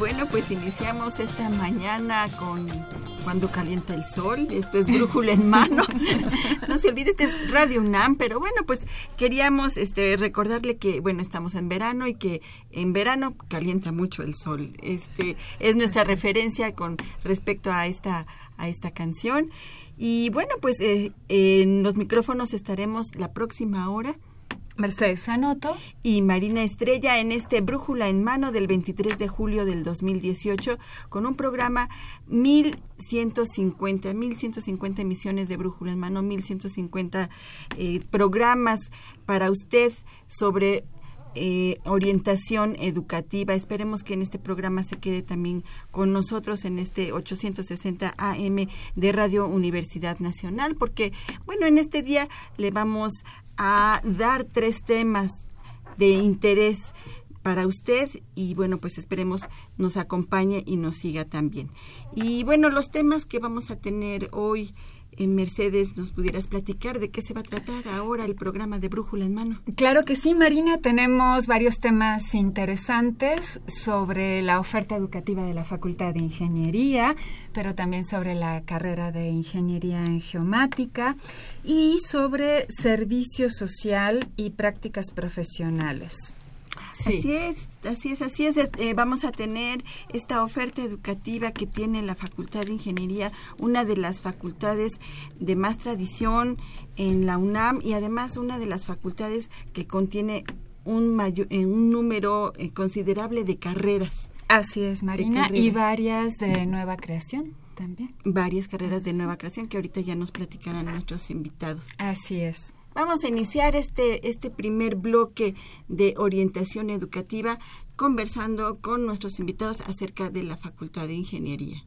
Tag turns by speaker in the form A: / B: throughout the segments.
A: Bueno, pues iniciamos esta mañana con cuando calienta el sol. Esto es brújula en mano. no se olvide, este es Radio UNAM, pero bueno, pues queríamos este recordarle que bueno, estamos en verano y que en verano calienta mucho el sol. Este es nuestra referencia con respecto a esta a esta canción. Y bueno, pues eh, en los micrófonos estaremos la próxima hora
B: Mercedes Sanoto
A: y Marina Estrella en este Brújula en Mano del 23 de julio del 2018 con un programa 1150, 1150 emisiones de Brújula en Mano, 1150 eh, programas para usted sobre eh, orientación educativa. Esperemos que en este programa se quede también con nosotros en este 860 AM de Radio Universidad Nacional, porque, bueno, en este día le vamos a dar tres temas de interés para usted y bueno, pues esperemos nos acompañe y nos siga también. Y bueno, los temas que vamos a tener hoy Mercedes, ¿nos pudieras platicar de qué se va a tratar ahora el programa de Brújula en Mano?
B: Claro que sí, Marina. Tenemos varios temas interesantes sobre la oferta educativa de la Facultad de Ingeniería, pero también sobre la carrera de Ingeniería en Geomática y sobre servicio social y prácticas profesionales.
A: Así es, así es, así es. Eh, vamos a tener esta oferta educativa que tiene la Facultad de Ingeniería, una de las facultades de más tradición en la UNAM y además una de las facultades que contiene un, mayor, eh, un número eh, considerable de carreras.
B: Así es, Marina, y varias de nueva creación. También.
A: Varias carreras de nueva creación que ahorita ya nos platicarán nuestros invitados.
B: Así es.
A: Vamos a iniciar este, este primer bloque de orientación educativa conversando con nuestros invitados acerca de la Facultad de Ingeniería.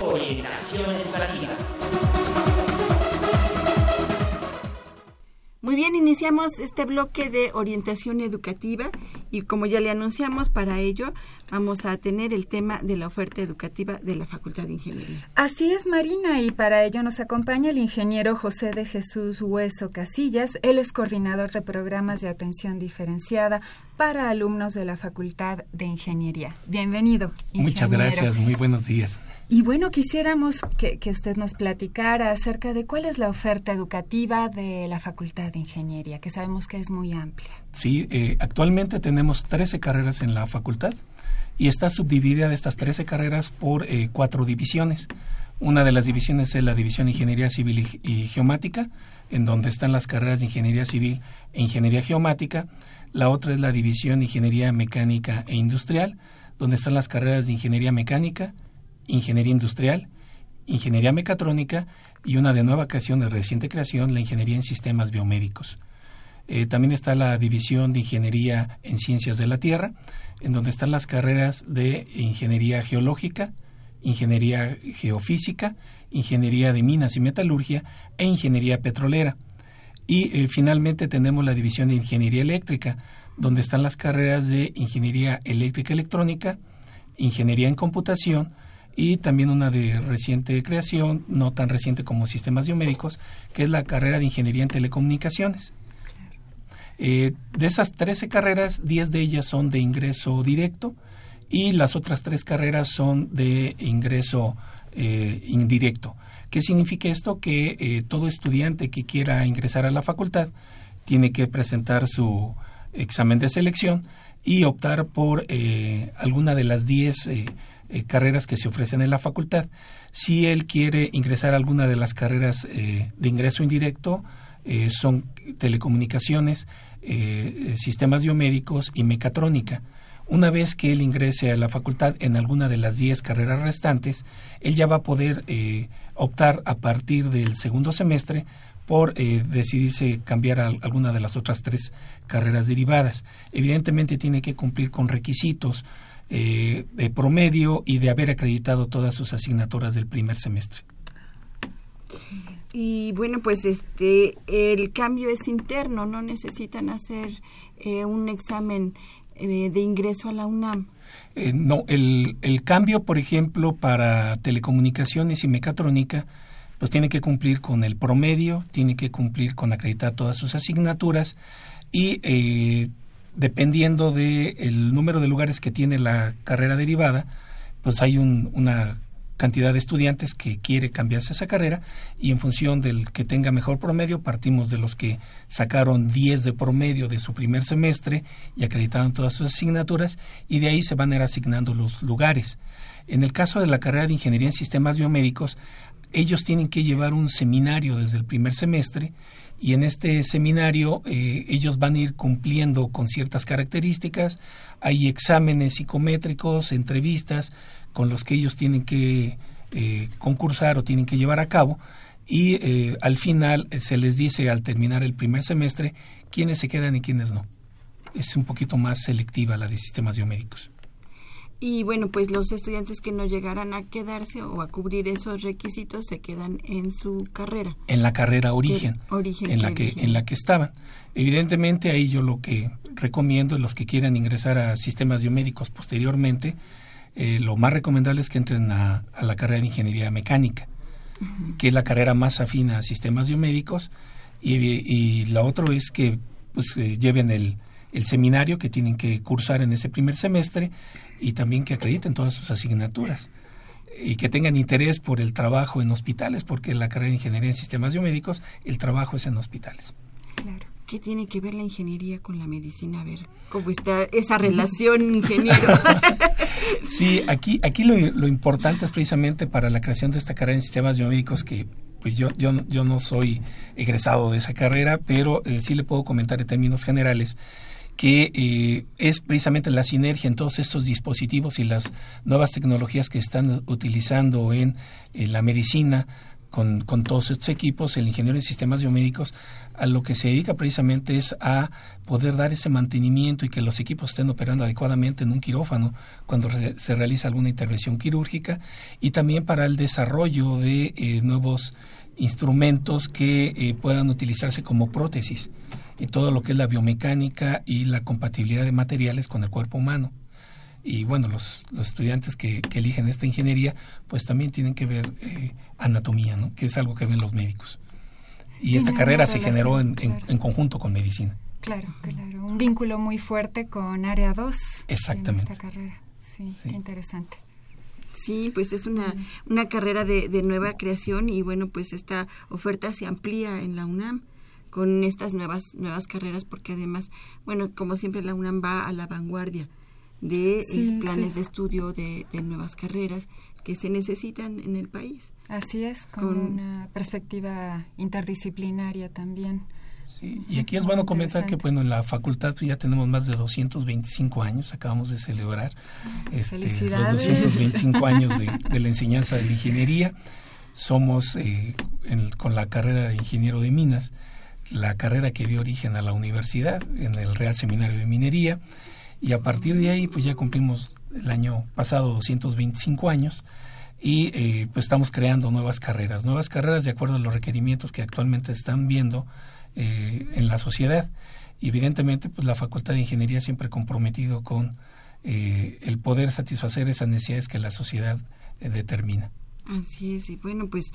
C: Orientación educativa.
A: Muy bien, iniciamos este bloque de orientación educativa y como ya le anunciamos, para ello vamos a tener el tema de la oferta educativa de la Facultad de Ingeniería.
B: Así es, Marina, y para ello nos acompaña el ingeniero José de Jesús Hueso Casillas. Él es coordinador de programas de atención diferenciada para alumnos de la Facultad de Ingeniería. Bienvenido.
D: Muchas gracias, muy buenos días.
B: Y bueno, quisiéramos que, que usted nos platicara acerca de cuál es la oferta educativa de la Facultad de Ingeniería, que sabemos que es muy amplia.
D: Sí, eh, actualmente tenemos 13 carreras en la facultad y está subdividida de estas 13 carreras por eh, cuatro divisiones. Una de las divisiones es la División Ingeniería Civil y, Geomática, en donde están las carreras de Ingeniería Civil e Ingeniería Geomática. La otra es la División Ingeniería Mecánica e Industrial, donde están las carreras de Ingeniería Mecánica, Ingeniería Industrial, Ingeniería Mecatrónica y una de nueva creación, de reciente creación, la Ingeniería en Sistemas Biomédicos. Eh, también está la División de Ingeniería en Ciencias de la Tierra, en donde están las carreras de Ingeniería Geológica, Ingeniería Geofísica, Ingeniería de Minas y Metalurgia e Ingeniería Petrolera. Y eh, finalmente tenemos la División de Ingeniería Eléctrica, donde están las carreras de Ingeniería Eléctrica Electrónica, Ingeniería en Computación, y también una de reciente creación, no tan reciente como sistemas biomédicos, que es la carrera de Ingeniería en Telecomunicaciones. Eh, de esas 13 carreras, 10 de ellas son de ingreso directo y las otras tres carreras son de ingreso eh, indirecto. ¿Qué significa esto? Que eh, todo estudiante que quiera ingresar a la facultad tiene que presentar su examen de selección y optar por alguna de las 10 eh, eh, carreras que se ofrecen en la facultad. Si él quiere ingresar a alguna de las carreras de ingreso indirecto, son telecomunicaciones, sistemas biomédicos y mecatrónica. Una vez que él ingrese a la facultad en alguna de las 10 carreras restantes, él ya va a poder optar a partir del segundo semestre por eh, decidirse cambiar a alguna de las otras tres carreras derivadas. Evidentemente tiene que cumplir con requisitos eh, de promedio y de haber acreditado todas sus asignaturas del primer semestre.
A: Y bueno, pues este el cambio es interno, no necesitan hacer eh, un examen de ingreso a la UNAM.
D: no, el, el cambio, por ejemplo, para telecomunicaciones y mecatrónica pues tiene que cumplir con el promedio, tiene que cumplir con acreditar todas sus asignaturas y eh, dependiendo del número de lugares que tiene la carrera derivada, pues hay una cantidad de estudiantes que quiere cambiarse esa carrera y en función del que tenga mejor promedio partimos de los que sacaron 10 de promedio de su primer semestre y acreditaron todas sus asignaturas y de ahí se van a ir asignando los lugares. En el caso de la carrera de Ingeniería en Sistemas Biomédicos ellos tienen que llevar un seminario desde el primer semestre y en este seminario eh, ellos van a ir cumpliendo con ciertas características. Hay exámenes psicométricos, entrevistas con los que ellos tienen que eh, concursar o tienen que llevar a cabo y eh, al final se les dice al terminar el primer semestre quiénes se quedan y quiénes no. Es un poquito más selectiva la de sistemas biomédicos.
A: Y bueno, pues los estudiantes que no llegaran a quedarse o a cubrir esos requisitos se quedan en su carrera.
D: En la carrera origen, en la que en la que estaban. Evidentemente ahí yo lo que recomiendo los que quieran ingresar a sistemas biomédicos posteriormente, eh, lo más recomendable es que entren a, la carrera de ingeniería mecánica, que es la carrera más afina a sistemas biomédicos y, y la otra es que pues eh, lleven el, el seminario que tienen que cursar en ese primer semestre y también que acrediten todas sus asignaturas y que tengan interés por el trabajo en hospitales, porque la carrera de ingeniería en sistemas biomédicos, el trabajo es en hospitales.
A: Claro. ¿Qué tiene que ver la ingeniería con la medicina? A ver, ¿cómo está esa relación, ingeniero?
D: sí, aquí, aquí lo, lo, importante es precisamente para la creación de esta carrera en sistemas biomédicos que pues yo, yo, yo no soy egresado de esa carrera, pero eh, sí le puedo comentar en términos generales que eh, es precisamente la sinergia en todos estos dispositivos y las nuevas tecnologías que están utilizando en, la medicina con, con, todos estos equipos, el ingeniero en sistemas biomédicos, a lo que se dedica precisamente es a poder dar ese mantenimiento y que los equipos estén operando adecuadamente en un quirófano cuando se realiza alguna intervención quirúrgica y también para el desarrollo de eh, nuevos instrumentos que eh, puedan utilizarse como prótesis y todo lo que es la biomecánica y la compatibilidad de materiales con el cuerpo humano. Y bueno, los, los estudiantes que, eligen esta ingeniería, pues también tienen que ver eh, anatomía, ¿no? que es algo que ven los médicos. Y esta carrera se generó en, en, conjunto con medicina.
B: Claro, claro. Un vínculo muy fuerte con Área 2.
D: Exactamente.
B: En esta carrera. Sí, qué interesante.
A: Sí, pues es una, una carrera de, de, nueva creación y bueno, pues esta oferta se amplía en la UNAM con estas nuevas nuevas carreras porque además bueno como siempre la UNAM va a la vanguardia de eh, planes de estudio de, nuevas carreras que se necesitan en el país.
B: Así es con, una perspectiva interdisciplinaria también.
D: Y aquí es bueno comentar que bueno en la facultad ya tenemos más de 225 años acabamos de celebrar este, los 225 años de, de, la enseñanza de la ingeniería. Somos eh, con la carrera de ingeniero de minas la carrera que dio origen a la universidad en el Real Seminario de Minería y a partir de ahí pues ya cumplimos el año pasado 225 años y eh, pues estamos creando nuevas carreras, nuevas carreras de acuerdo a los requerimientos que actualmente están viendo eh, en la sociedad. Evidentemente pues la Facultad de Ingeniería siempre comprometido con eh, el poder satisfacer esas necesidades que la sociedad determina.
A: Así es, y bueno, pues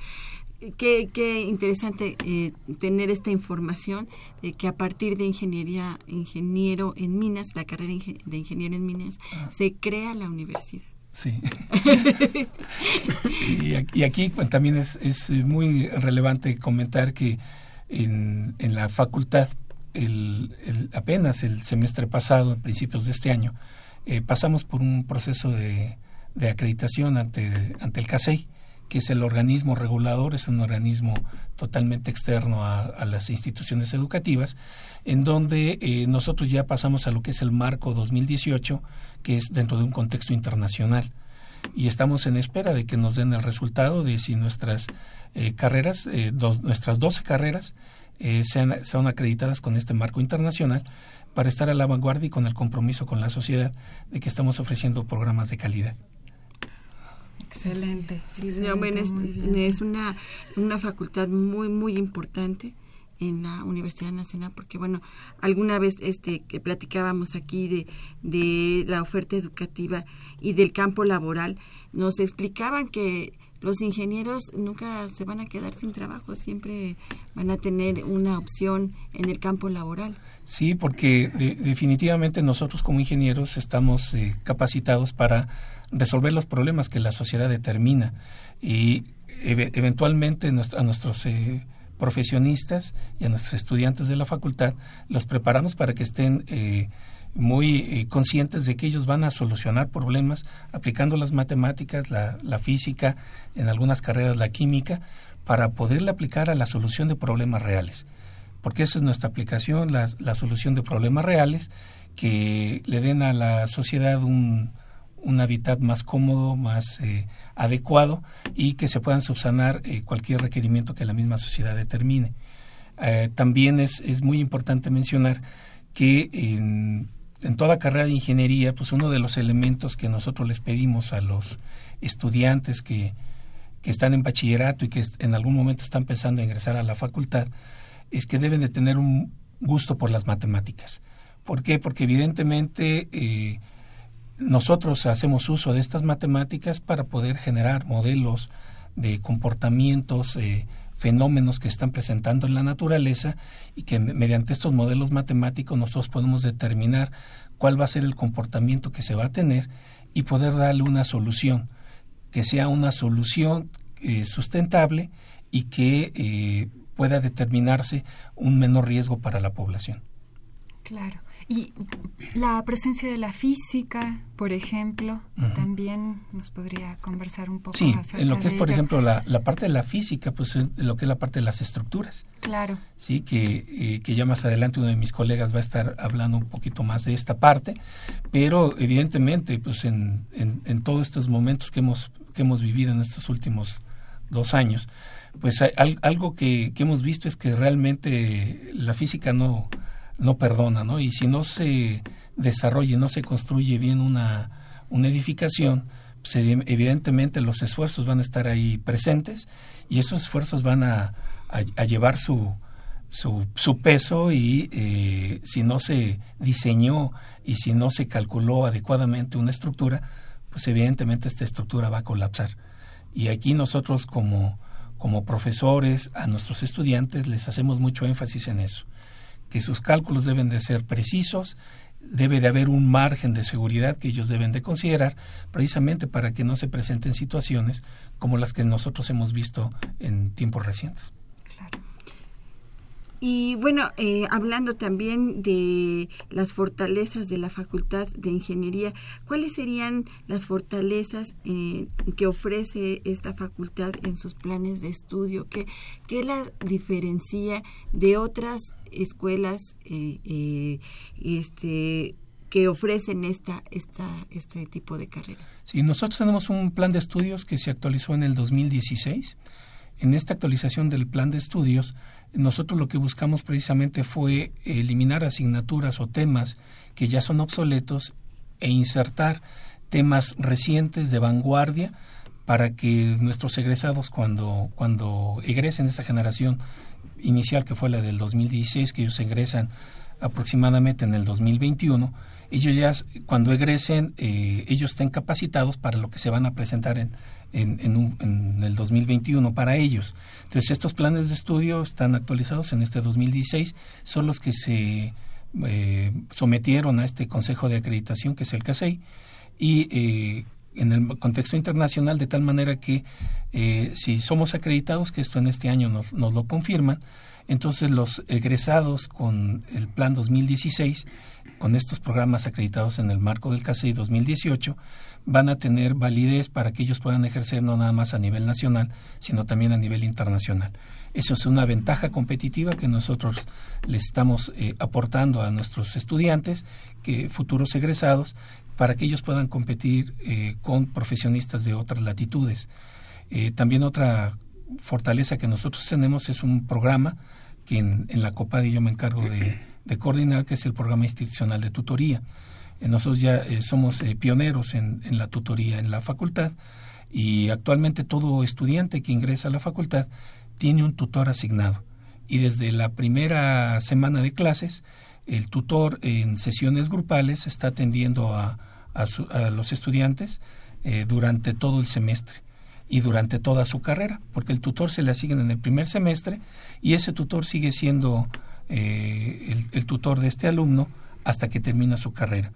A: Qué, qué interesante eh, tener esta información de que a partir de ingeniería, ingeniero en minas, la carrera de ingeniero en minas, ah. se crea la universidad.
D: Sí. y aquí pues, también es, es, muy relevante comentar que en, en la facultad el, apenas el semestre pasado, en principios de este año, eh, pasamos por un proceso de, de acreditación ante, ante el CASEI, que es el organismo regulador, es un organismo totalmente externo a, las instituciones educativas, en donde eh, nosotros ya pasamos a lo que es el marco 2018, que es dentro de un contexto internacional. Y estamos en espera de que nos den el resultado de si nuestras eh, carreras, eh, nuestras 12 carreras, sean, sean acreditadas con este marco internacional para estar a la vanguardia y con el compromiso con la sociedad de que estamos ofreciendo programas de calidad.
B: Excelente.
A: es, una, una facultad muy, muy importante en la Universidad Nacional porque bueno alguna vez este que platicábamos aquí de, de la oferta educativa y del campo laboral nos explicaban que los ingenieros nunca se van a quedar sin trabajo, siempre van a tener una opción en el campo laboral.
D: Sí, porque definitivamente nosotros como ingenieros estamos eh, capacitados para resolver los problemas que la sociedad determina y eventualmente a nuestros eh, profesionistas y a nuestros estudiantes de la facultad los preparamos para que estén eh, muy eh, conscientes de que ellos van a solucionar problemas aplicando las matemáticas, la, física, en algunas carreras la química, para poderle aplicar a la solución de problemas reales. Porque esa es nuestra aplicación, la, la solución de problemas reales que le den a la sociedad un, un hábitat más cómodo, más eh, adecuado y que se puedan subsanar eh, cualquier requerimiento que la misma sociedad determine. Eh, también es, es, muy importante mencionar que en, toda carrera de ingeniería, pues uno de los elementos que nosotros les pedimos a los estudiantes que, que están en bachillerato y que en algún momento están pensando en ingresar a la facultad, es que deben de tener un gusto por las matemáticas. ¿Por qué? Porque evidentemente nosotros hacemos uso de estas matemáticas para poder generar modelos de comportamientos, eh, fenómenos que están presentando en la naturaleza y que mediante estos modelos matemáticos nosotros podemos determinar cuál va a ser el comportamiento que se va a tener y poder darle una solución, que sea una solución eh, sustentable y que eh, pueda determinarse un menor riesgo para la población.
B: Claro. Y la presencia de la física, por ejemplo, también nos podría conversar un poco
D: sí, en lo que es, por ejemplo, la, la, parte de la física, pues lo que es la parte de las estructuras.
B: Claro.
D: Sí, que, eh, que ya más adelante uno de mis colegas va a estar hablando un poquito más de esta parte, pero evidentemente, pues en, en, en todos estos momentos que hemos, que hemos vivido en estos últimos dos años, pues hay, algo que, que hemos visto es que realmente la física no no perdona, ¿no? Y si no se desarrolla y no se construye bien una, una edificación, pues, evidentemente los esfuerzos van a estar ahí presentes y esos esfuerzos van a, a, llevar su, su, su, peso y eh, si no se diseñó y si no se calculó adecuadamente una estructura, pues evidentemente esta estructura va a colapsar. Y aquí nosotros como, como profesores a nuestros estudiantes les hacemos mucho énfasis en eso que sus cálculos deben de ser precisos, debe de haber un margen de seguridad que ellos deben de considerar precisamente para que no se presenten situaciones como las que nosotros hemos visto en tiempos recientes.
A: Y bueno, eh, hablando también de las fortalezas de la Facultad de Ingeniería, ¿cuáles serían las fortalezas eh, que ofrece esta facultad en sus planes de estudio? ¿Qué, qué la diferencia de otras escuelas eh, este, que ofrecen esta, esta, este tipo de carreras?
D: Sí, nosotros tenemos un plan de estudios que se actualizó en el 2016. En esta actualización del plan de estudios, nosotros lo que buscamos precisamente fue eliminar asignaturas o temas que ya son obsoletos e insertar temas recientes de vanguardia para que nuestros egresados cuando, cuando egresen esta generación inicial que fue la del 2016, que ellos egresan aproximadamente en el 2021, ellos ya cuando egresen, eh, ellos estén capacitados para lo que se van a presentar en, en, el 2021 para ellos. Entonces, estos planes de estudio están actualizados en este 2016, son los que se eh, sometieron a este Consejo de Acreditación, que es el CASEI, y eh, en el contexto internacional, de tal manera que eh, si somos acreditados, que esto en este año nos, nos lo confirman, Entonces los egresados con el plan 2016, con estos programas acreditados en el marco del CASEI 2018, van a tener validez para que ellos puedan ejercer no nada más a nivel nacional, sino también a nivel internacional. Eso es una ventaja competitiva que nosotros le estamos eh, aportando a nuestros estudiantes, que futuros egresados, para que ellos puedan competir eh, con profesionistas de otras latitudes. Eh, también otra fortaleza que nosotros tenemos es un programa que en, la COPADI yo me encargo de, coordinar, que es el programa institucional de tutoría. Eh, nosotros ya eh, somos pioneros en, la tutoría en la facultad y actualmente todo estudiante que ingresa a la facultad tiene un tutor asignado. Y desde la primera semana de clases, el tutor en sesiones grupales está atendiendo a, a, los estudiantes durante todo el semestre y durante toda su carrera, porque el tutor se le asigna en el primer semestre y ese tutor sigue siendo eh, el, tutor de este alumno hasta que termina su carrera.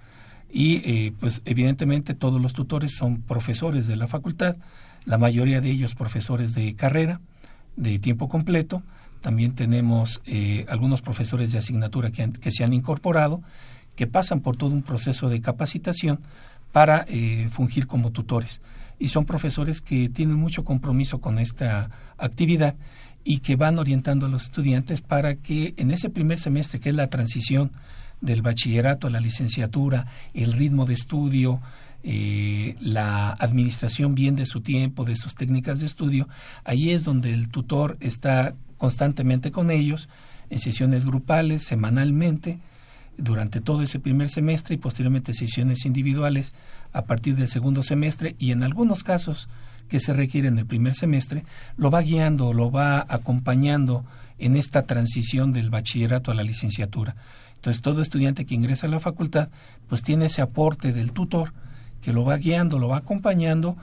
D: Y eh, pues evidentemente todos los tutores son profesores de la facultad, la mayoría de ellos profesores de carrera, de tiempo completo. También tenemos eh, algunos profesores de asignatura que, que, se han incorporado, que pasan por todo un proceso de capacitación para fungir como tutores. Y son profesores que tienen mucho compromiso con esta actividad y que van orientando a los estudiantes para que en ese primer semestre, que es la transición del bachillerato a la licenciatura, el ritmo de estudio, eh, la administración bien de su tiempo, de sus técnicas de estudio, ahí es donde el tutor está constantemente con ellos, en sesiones grupales, semanalmente, durante todo ese primer semestre y posteriormente sesiones individuales a partir del segundo semestre y en algunos casos que se requieren el primer semestre, lo va guiando, lo va acompañando en esta transición del bachillerato a la licenciatura. Entonces, todo estudiante que ingresa a la facultad, pues tiene ese aporte del tutor que lo va guiando, lo va acompañando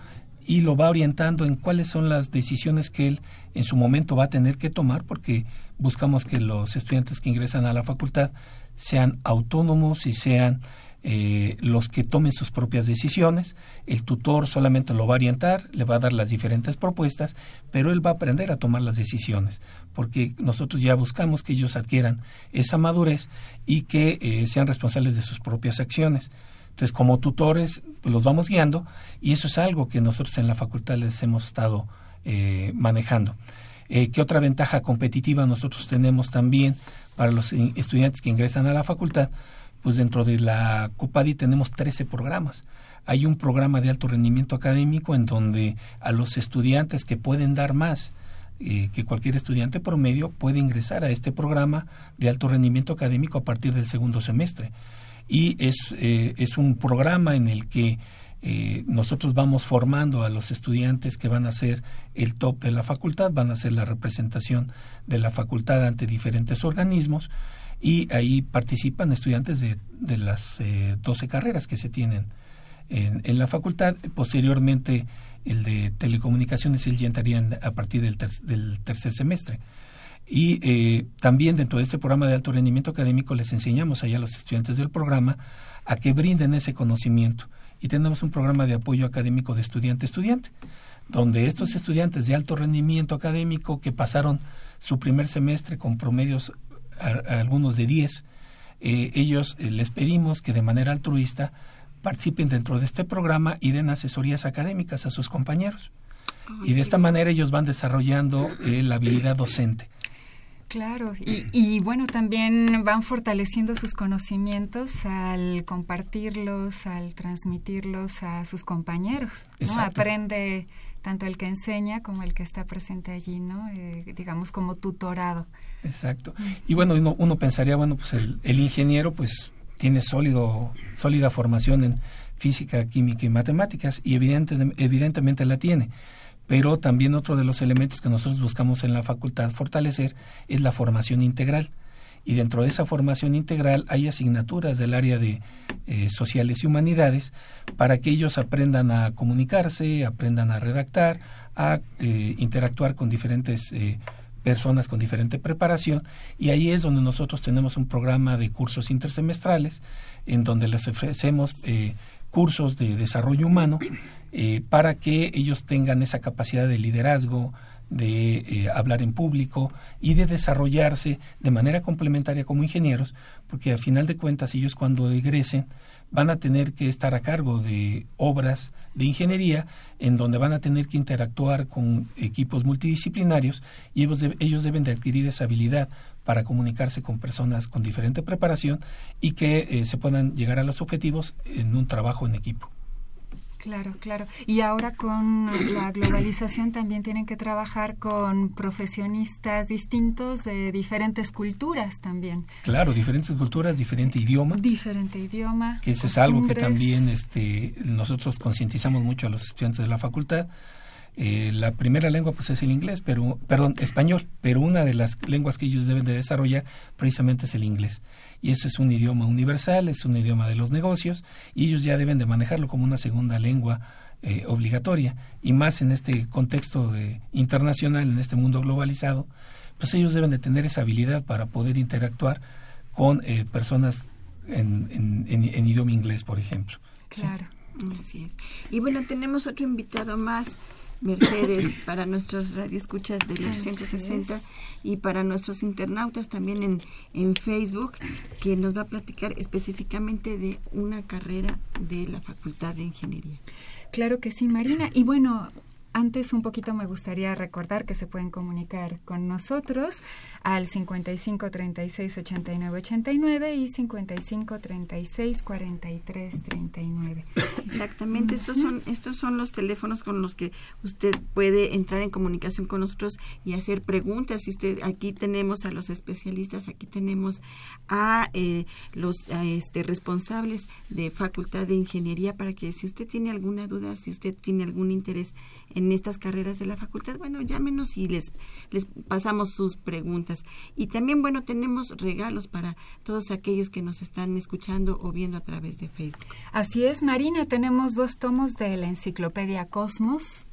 D: y lo va orientando en cuáles son las decisiones que él en su momento va a tener que tomar, porque buscamos que los estudiantes que ingresan a la facultad sean autónomos y sean eh, los que tomen sus propias decisiones. El tutor solamente lo va a orientar, le va a dar las diferentes propuestas, pero él va a aprender a tomar las decisiones, porque nosotros ya buscamos que ellos adquieran esa madurez y que eh, sean responsables de sus propias acciones. Entonces, como tutores, pues, los vamos guiando y eso es algo que nosotros en la facultad les hemos estado eh, manejando. ¿Qué otra ventaja competitiva nosotros tenemos también? para los estudiantes que ingresan a la facultad, pues dentro de la COPADI tenemos 13 programas. Hay un programa de alto rendimiento académico en donde a los estudiantes que pueden dar más eh, que cualquier estudiante promedio puede ingresar a este programa de alto rendimiento académico a partir del segundo semestre. Y es, eh, es un programa en el que eh, nosotros vamos formando a los estudiantes que van a ser el top de la facultad, van a ser la representación de la facultad ante diferentes organismos y ahí participan estudiantes de, de las eh, 12 carreras que se tienen en, en, la facultad. Posteriormente, el de telecomunicaciones ya entraría a partir del, del tercer semestre. Y eh, también dentro de este programa de alto rendimiento académico les enseñamos allá a los estudiantes del programa a que brinden ese conocimiento y tenemos un programa de apoyo académico de estudiante-estudiante, donde estos estudiantes de alto rendimiento académico que pasaron su primer semestre con promedios algunos de 10, eh, ellos eh, les pedimos que de manera altruista participen dentro de este programa y den asesorías académicas a sus compañeros. y de esta manera ellos van desarrollando eh, la habilidad docente.
B: Claro, y, bueno, también van fortaleciendo sus conocimientos al compartirlos, al transmitirlos a sus compañeros. ¿no? Aprende tanto el que enseña como el que está presente allí, ¿no? Eh, digamos como tutorado.
D: Exacto. Y bueno, uno, pensaría, bueno, pues el, el, ingeniero pues tiene sólido, sólida formación en física, química y matemáticas y evidente, evidentemente la tiene pero también otro de los elementos que nosotros buscamos en la facultad fortalecer es la formación integral. Y dentro de esa formación integral hay asignaturas del área de eh, sociales y humanidades para que ellos aprendan a comunicarse, aprendan a redactar, a eh, interactuar con diferentes eh, personas con diferente preparación. Y ahí es donde nosotros tenemos un programa de cursos intersemestrales en donde les ofrecemos cursos de desarrollo humano eh, para que ellos tengan esa capacidad de liderazgo, de eh, hablar en público y de desarrollarse de manera complementaria como ingenieros, porque a final de cuentas ellos cuando egresen van a tener que estar a cargo de obras de ingeniería en donde van a tener que interactuar con equipos multidisciplinarios y ellos, deben de adquirir esa habilidad para comunicarse con personas con diferente preparación y que eh, se puedan llegar a los objetivos en un trabajo en equipo.
B: Claro, claro. Y ahora con la globalización también tienen que trabajar con profesionistas distintos de diferentes culturas también.
D: Claro, diferentes culturas, diferente idioma.
B: Diferente idioma.
D: Que eso es algo que también este, nosotros concientizamos mucho a los estudiantes de la facultad eh, la primera lengua pues es el inglés, pero perdón, español, pero una de las lenguas que ellos deben de desarrollar precisamente es el inglés. Y ese es un idioma universal, es un idioma de los negocios y ellos ya deben de manejarlo como una segunda lengua eh, obligatoria y más en este contexto de, internacional, en este mundo globalizado, pues ellos deben de tener esa habilidad para poder interactuar con eh, personas en, en, idioma inglés, por ejemplo.
A: Claro. Así es. Y bueno, tenemos otro invitado más Mercedes, para nuestros radioescuchas del 860 y para nuestros internautas también en, en Facebook, que nos va a platicar específicamente de una carrera de la Facultad de Ingeniería.
B: Claro que sí, Marina. Y bueno, antes un poquito me gustaría recordar que se pueden comunicar con nosotros al 55 36 89 89 y 55 36 43 39.
A: Exactamente, estos son estos son los teléfonos con los que usted puede entrar en comunicación con nosotros y hacer preguntas. usted aquí tenemos a los especialistas, aquí tenemos a eh, los este, responsables de Facultad de Ingeniería para que si usted tiene alguna duda, si usted tiene algún interés en estas carreras de la facultad, bueno, llámenos y les, les pasamos sus preguntas. Y también, bueno, tenemos regalos para todos aquellos que nos están escuchando o viendo a través de Facebook.
B: Así es, Marina, tenemos dos tomos de la enciclopedia Cosmos.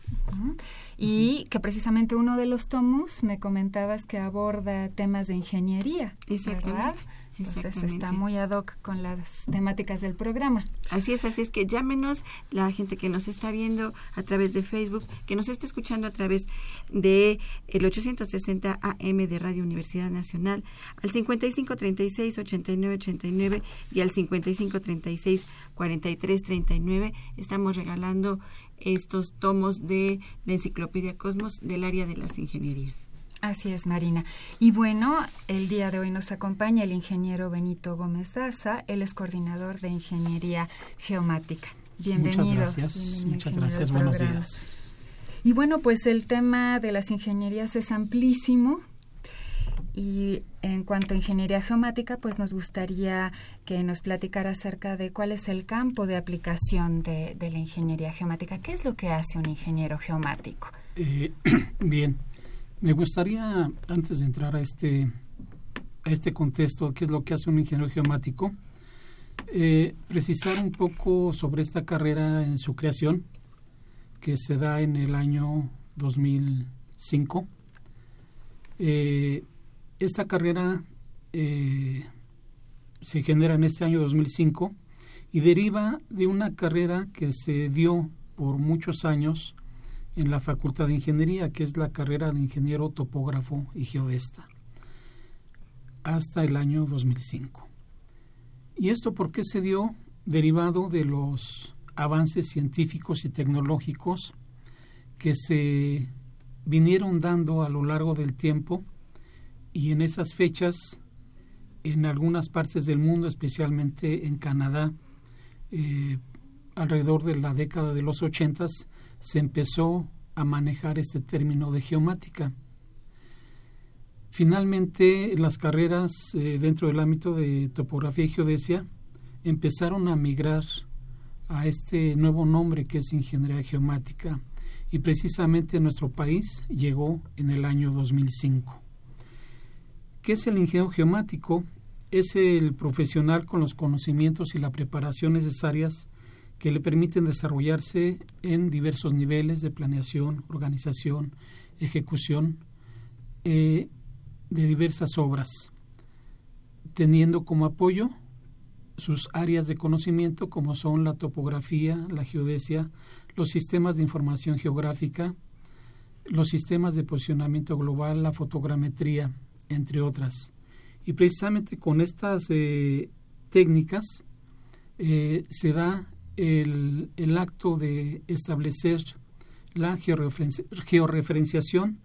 B: Y que precisamente uno de los tomos me comentabas que aborda temas de ingeniería, ¿verdad? Entonces está muy ad hoc con las temáticas del programa.
A: Así es, así es que llámenos la gente que nos está viendo a través de Facebook, que nos está escuchando a través de el 860 AM de Radio Universidad Nacional al 5536 8989 y al 5536 4339. Estamos regalando estos tomos de la Enciclopedia Cosmos del área de las ingenierías.
B: Así es, Marina. Y bueno, el día de hoy nos acompaña el ingeniero Benito Gómez Daza, él es coordinador de Ingeniería Geomática. Bienvenido.
C: Muchas gracias, muchas gracias, buenos días.
B: Y bueno, pues el tema de las ingenierías es amplísimo. Y en cuanto a ingeniería geomática, pues nos gustaría que nos platicara acerca de cuál es el campo de aplicación de, la ingeniería geomática. ¿Qué es lo que hace un ingeniero geomático?
C: Eh, bien, me gustaría, antes de entrar a este, a este contexto, qué es lo que hace un ingeniero geomático, eh, precisar un poco sobre esta carrera en su creación, que se da en el año 2005. Eh, esta carrera eh, se genera en este año 2005 y deriva de una carrera que se dio por muchos años en la Facultad de Ingeniería, que es la carrera de ingeniero topógrafo y geodesta, hasta el año 2005. ¿Y esto por qué se dio? Derivado de los avances científicos y tecnológicos que se vinieron dando a lo largo del tiempo y en esas fechas en algunas partes del mundo, especialmente en Canadá, eh, alrededor de la década de los ochentas, se empezó a manejar este término de geomática. Finalmente, las carreras eh, dentro del ámbito de topografía y geodesia empezaron a migrar a este nuevo nombre que es ingeniería geomática y precisamente nuestro país llegó en el año 2005. ¿Qué es el ingeniero geomático? Es el profesional con los conocimientos y la preparación necesarias que le permiten desarrollarse en diversos niveles de planeación, organización, ejecución eh, de diversas obras, teniendo como apoyo sus áreas de conocimiento como son la topografía, la geodesia, los sistemas de información geográfica, los sistemas de posicionamiento global, la fotogrametría, entre otras. Y precisamente con estas eh, técnicas eh, se da el, acto de establecer la georreferenciación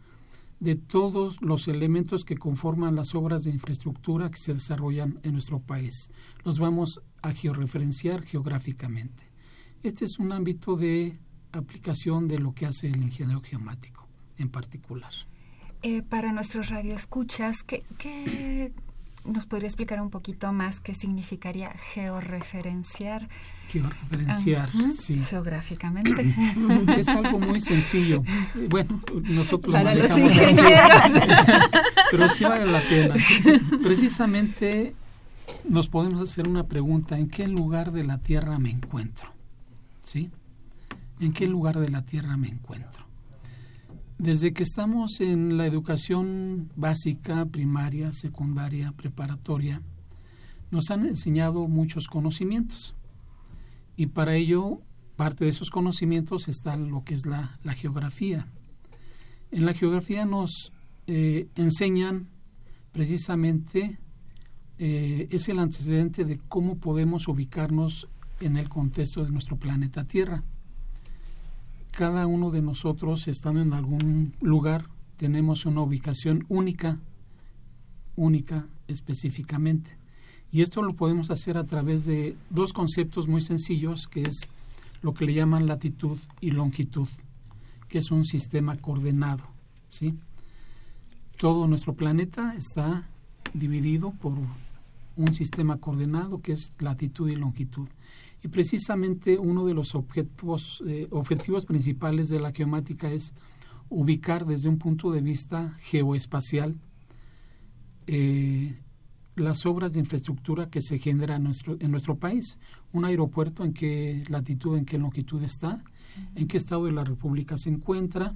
C: de todos los elementos que conforman las obras de infraestructura que se desarrollan en nuestro país. Los vamos a georreferenciar geográficamente. Este es un ámbito de aplicación de lo que hace el ingeniero geomático en particular.
B: Eh, para nuestros radioescuchas, ¿qué, ¿qué, nos podría explicar un poquito más qué significaría georreferenciar?
C: Georreferenciar, sí.
B: Geográficamente.
C: Es algo muy sencillo. Bueno, nosotros
B: Para
C: lo
B: los
C: manejamos así,
B: ingenieros.
C: pero sí vale la pena. Precisamente nos podemos hacer una pregunta, ¿en qué lugar de la Tierra me encuentro? ¿Sí? ¿En qué lugar de la Tierra me encuentro? Desde que estamos en la educación básica, primaria, secundaria, preparatoria, nos han enseñado muchos conocimientos. Y para ello, parte de esos conocimientos está lo que es la, geografía. En la geografía nos eh, enseñan precisamente, eh, es el antecedente de cómo podemos ubicarnos en el contexto de nuestro planeta Tierra cada uno de nosotros, estando en algún lugar, tenemos una ubicación única, única específicamente. Y esto lo podemos hacer a través de dos conceptos muy sencillos, que es lo que le llaman latitud y longitud, que es un sistema coordenado. ¿sí? Todo nuestro planeta está dividido por un sistema coordenado que es latitud y longitud. Y precisamente uno de los objetivos, eh, objetivos principales de la geomática es ubicar desde un punto de vista geoespacial eh, las obras de infraestructura que se generan en nuestro, en nuestro país. Un aeropuerto en qué latitud, en qué longitud está, en qué estado de la República se encuentra,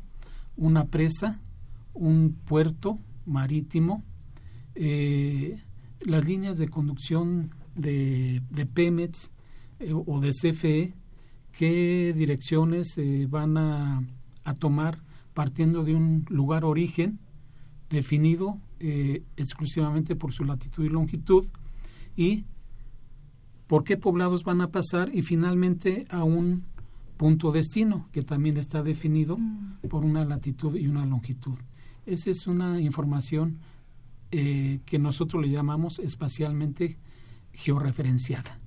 C: una presa, un puerto marítimo, eh, las líneas de conducción de, de Pemex, eh, o de CFE qué direcciones se van a, a, tomar partiendo de un lugar origen definido eh, exclusivamente por su latitud y longitud y por qué poblados van a pasar y finalmente a un punto destino que también está definido mm. por una latitud y una longitud. Esa es una información eh, que nosotros le llamamos espacialmente georreferenciada.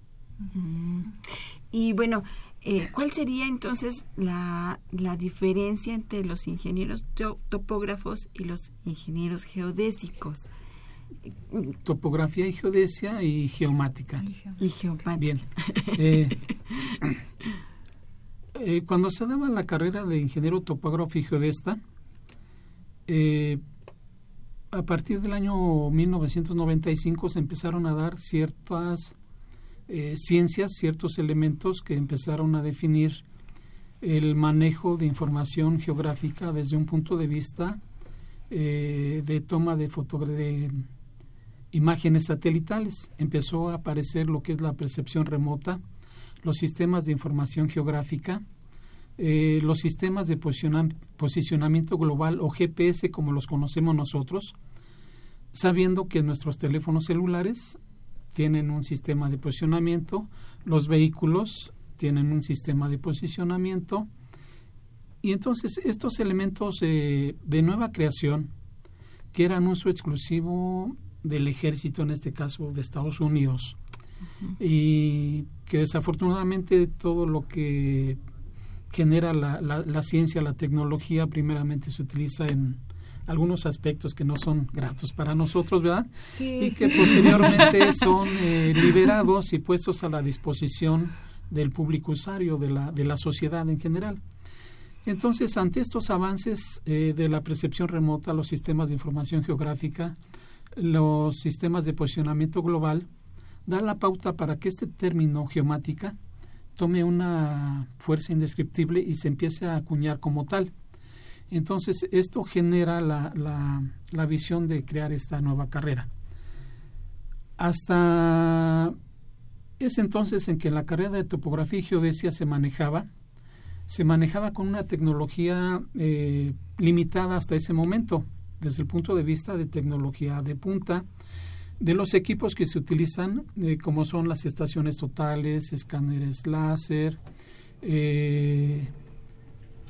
A: Y bueno, eh, ¿cuál sería entonces la, la, diferencia entre los ingenieros topógrafos y los ingenieros geodésicos?
C: Topografía y geodesia y geomática.
A: Y geomática.
C: Bien. Eh, eh, cuando se daba la carrera de ingeniero topógrafo y geodesta, a partir del año 1995 se empezaron a dar ciertas eh, ciencias ciertos elementos que empezaron a definir el manejo de información geográfica desde un punto de vista eh, de toma de, de imágenes satelitales. Empezó a aparecer lo que es la percepción remota, los sistemas de información geográfica, eh, los sistemas de posicionamiento global o GPS como los conocemos nosotros, sabiendo que nuestros teléfonos celulares tienen un sistema de posicionamiento, los vehículos tienen un sistema de posicionamiento. Y entonces estos elementos de nueva creación que eran uso exclusivo del ejército, en este caso de Estados Unidos, y que desafortunadamente todo lo que genera la, la, ciencia, la tecnología, primeramente se utiliza en, algunos aspectos que no son gratos para nosotros, ¿verdad?
B: Sí.
C: Y que posteriormente son eh, liberados y puestos a la disposición del público usuario, de la, de la sociedad en general. Entonces, ante estos avances eh, de la percepción remota, los sistemas de información geográfica, los sistemas de posicionamiento global, da la pauta para que este término geomática tome una fuerza indescriptible y se empiece a acuñar como tal. Entonces, esto genera la, la, la visión de crear esta nueva carrera. Hasta es entonces en que la carrera de topografía y geodesia se manejaba, se manejaba con una tecnología eh, limitada hasta ese momento desde el punto de vista de tecnología de punta, de los equipos que se utilizan, eh, como son las estaciones totales, escáneres láser, eh,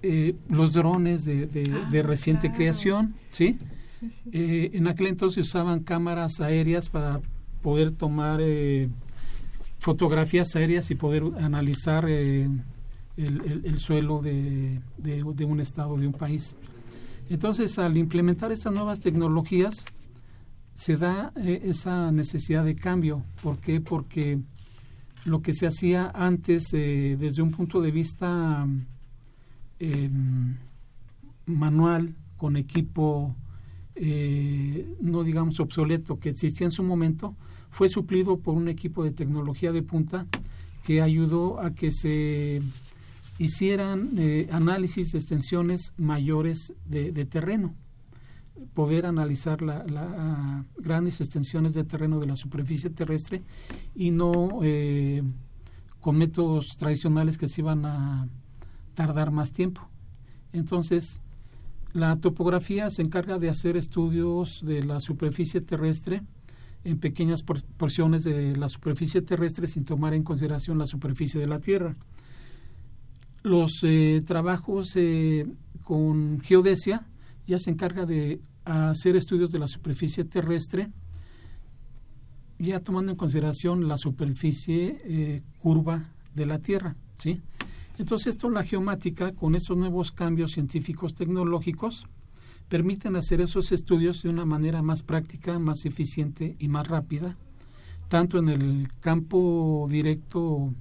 C: eh, los drones de, ah, reciente creación, ¿sí? en aquel entonces usaban cámaras aéreas para poder tomar fotografías aéreas y poder analizar el, suelo de, de, un estado, de un país. Entonces, al implementar estas nuevas tecnologías, se da eh, esa necesidad de cambio. ¿Por qué? Porque lo que se hacía antes, eh, desde un punto de vista manual, con equipo, eh, no digamos obsoleto, que existía en su momento, fue suplido por un equipo de tecnología de punta que ayudó a que se hicieran eh, análisis de extensiones mayores de, terreno, poder analizar las grandes extensiones de terreno de la superficie terrestre y no eh, con métodos tradicionales que se iban a tardar más tiempo. Entonces, la topografía se encarga de hacer estudios de la superficie terrestre en pequeñas porciones de la superficie terrestre sin tomar en consideración la superficie de la Tierra los eh, trabajos eh, con geodesia ya se encarga de hacer estudios de la superficie terrestre, ya tomando en consideración la superficie eh, curva de la Tierra. ¿sí? Entonces, esto, la geomática, con estos nuevos cambios científicos tecnológicos, permiten hacer esos estudios de una manera más práctica, más eficiente y más rápida, tanto en el campo directo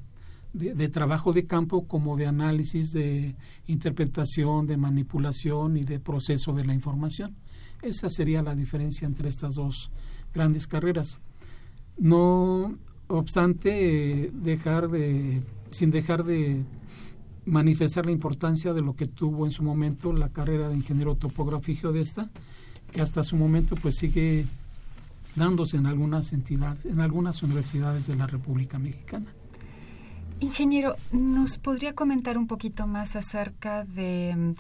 C: de, trabajo de campo como de análisis, de interpretación, de manipulación y de proceso de la información. Esa sería la diferencia entre estas dos grandes carreras. No obstante, dejar de, sin dejar de manifestar la importancia de lo que tuvo en su momento la carrera de ingeniero topográfico de esta, que hasta su momento pues sigue dándose en algunas entidades, en algunas universidades de la República Mexicana.
B: Ingeniero, ¿nos podría comentar un poquito más acerca de mm,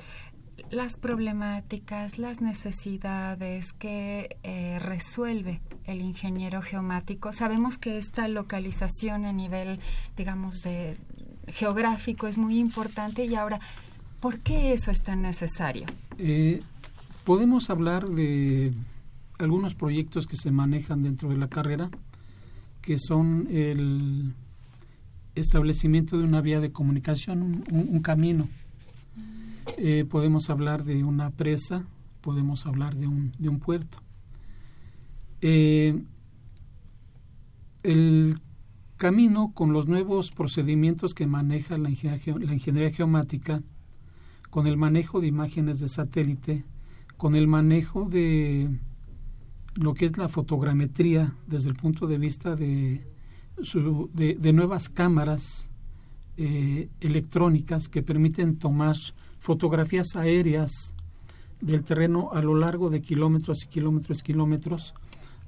B: las problemáticas, las necesidades que eh, resuelve el ingeniero geomático? Sabemos que esta localización a nivel, digamos, de geográfico es muy importante y ahora, ¿por qué eso es tan necesario?
C: Eh, podemos hablar de algunos proyectos que se manejan dentro de la carrera, que son el establecimiento de una vía de comunicación, un, camino. Eh, podemos hablar de una presa, podemos hablar de un, de un puerto. Eh, el camino con los nuevos procedimientos que maneja la ingeniería, geomática, con el manejo de imágenes de satélite, con el manejo de lo que es la fotogrametría desde el punto de vista de de, nuevas cámaras eh, electrónicas que permiten tomar fotografías aéreas del terreno a lo largo de kilómetros y kilómetros y kilómetros,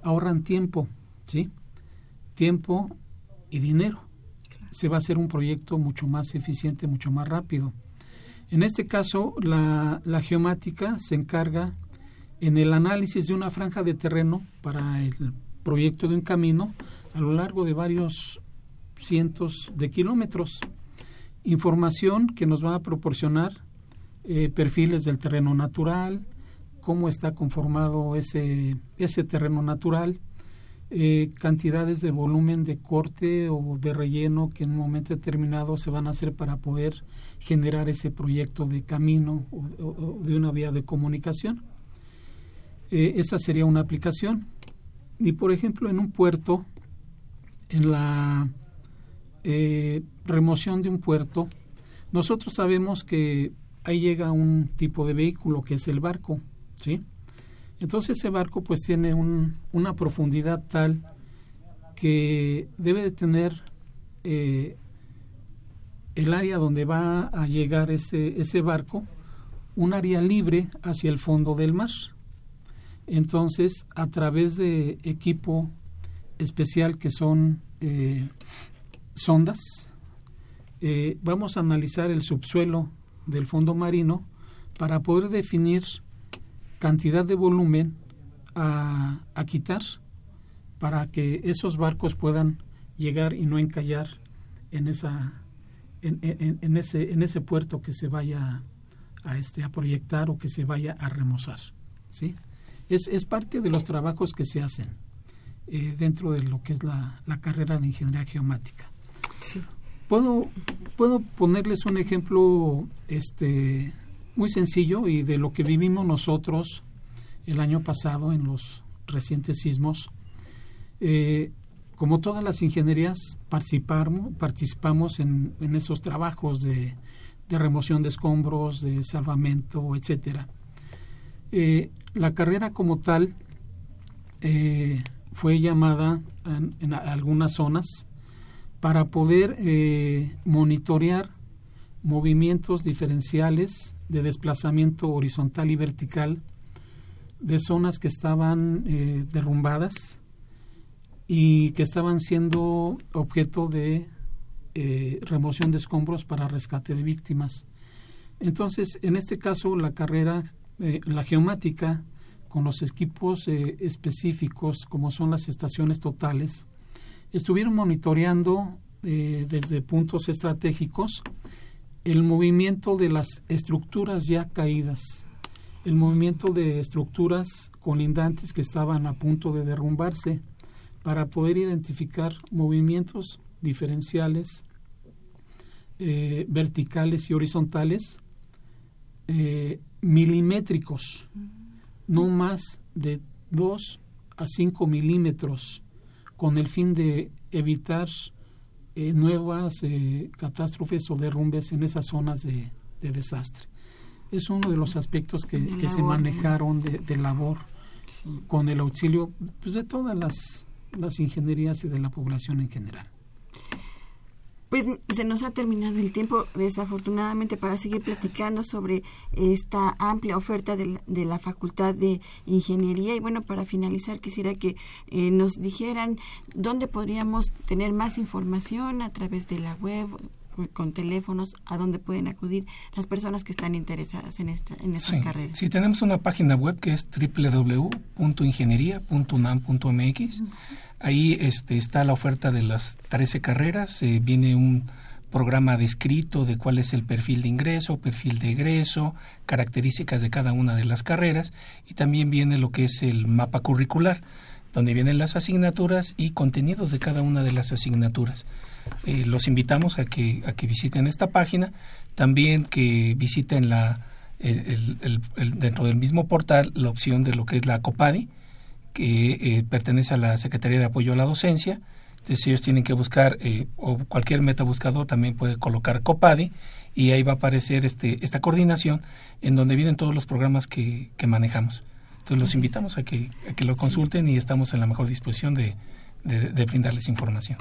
C: ahorran tiempo, ¿sí? Tiempo y dinero. Se va a hacer un proyecto mucho más eficiente, mucho más rápido. En este caso, la, la geomática se encarga en el análisis de una franja de terreno para el proyecto de un camino a lo largo de varios cientos de kilómetros. Información que nos va a proporcionar eh, perfiles del terreno natural, cómo está conformado ese, ese terreno natural, eh, cantidades de volumen de corte o de relleno que en un momento determinado se van a hacer para poder generar ese proyecto de camino o, de una vía de comunicación. Eh, esa sería una aplicación. Y por ejemplo, en un puerto en la eh, remoción de un puerto, nosotros sabemos que ahí llega un tipo de vehículo que es el barco, ¿sí? Entonces ese barco pues tiene una profundidad tal que debe de tener eh, el área donde va a llegar ese, ese barco, un área libre hacia el fondo del mar. Entonces, a través de equipo especial que son eh, sondas. Eh, vamos a analizar el subsuelo del fondo marino para poder definir cantidad de volumen a, a quitar para que esos barcos puedan llegar y no encallar en esa en, en, en, ese en ese puerto que se vaya a este a proyectar o que se vaya a remozar sí es, es parte de los trabajos que se hacen eh, dentro de lo que es la, la carrera de ingeniería geomática
B: Sí.
C: puedo puedo ponerles un ejemplo este muy sencillo y de lo que vivimos nosotros el año pasado en los recientes sismos eh, como todas las ingenierías, participamos, participamos en, en esos trabajos de, de, remoción de escombros, de salvamento, etcétera. Eh, la carrera como tal eh, fue llamada en, algunas zonas para poder monitorear movimientos diferenciales de desplazamiento horizontal y vertical de zonas que estaban eh, derrumbadas y que estaban siendo objeto de eh, remoción de escombros para rescate de víctimas. Entonces, en este caso, la carrera, eh, la geomática, con los equipos específicos, como son las estaciones totales, estuvieron monitoreando desde puntos estratégicos el movimiento de las estructuras ya caídas, el movimiento de estructuras colindantes que estaban a punto de derrumbarse, para poder identificar movimientos diferenciales, eh, verticales y horizontales, eh, milimétricos, no más de 2 a 5 milímetros, con el fin de evitar eh, nuevas catástrofes o derrumbes en esas zonas de, de, desastre. Es uno de los aspectos que, que se manejaron de, de labor sí. con el auxilio pues, de todas las las ingenierías y de la población en general.
A: Pues se nos ha terminado el tiempo, desafortunadamente, para seguir platicando sobre esta amplia oferta de la, de la Facultad de Ingeniería. Y bueno, para finalizar, quisiera que eh, nos dijeran dónde podríamos tener más información a través de la web, con teléfonos, a dónde pueden acudir las personas que están interesadas en, esta, en estas
D: sí,
A: carreras.
D: Sí, tenemos una página web que es www.ingeniería.unam.mx. Uh -huh. Ahí este, está la oferta de las 13 carreras, eh, viene un programa descrito de cuál es el perfil de ingreso, perfil de egreso, características de cada una de las carreras y también viene lo que es el mapa curricular, donde vienen las asignaturas y contenidos de cada una de las asignaturas. Eh, los invitamos a que, a que visiten esta página, también que visiten la, dentro del mismo portal la opción de lo que es la COPADI, que eh, pertenece a la Secretaría de Apoyo a la Docencia. Entonces ellos tienen que buscar, eh, o cualquier metabuscador también puede colocar COPADI y ahí va a aparecer este, esta coordinación en donde vienen todos los programas que, que manejamos. Entonces los invitamos a que, a que lo consulten y estamos en la mejor disposición de, de, de brindarles información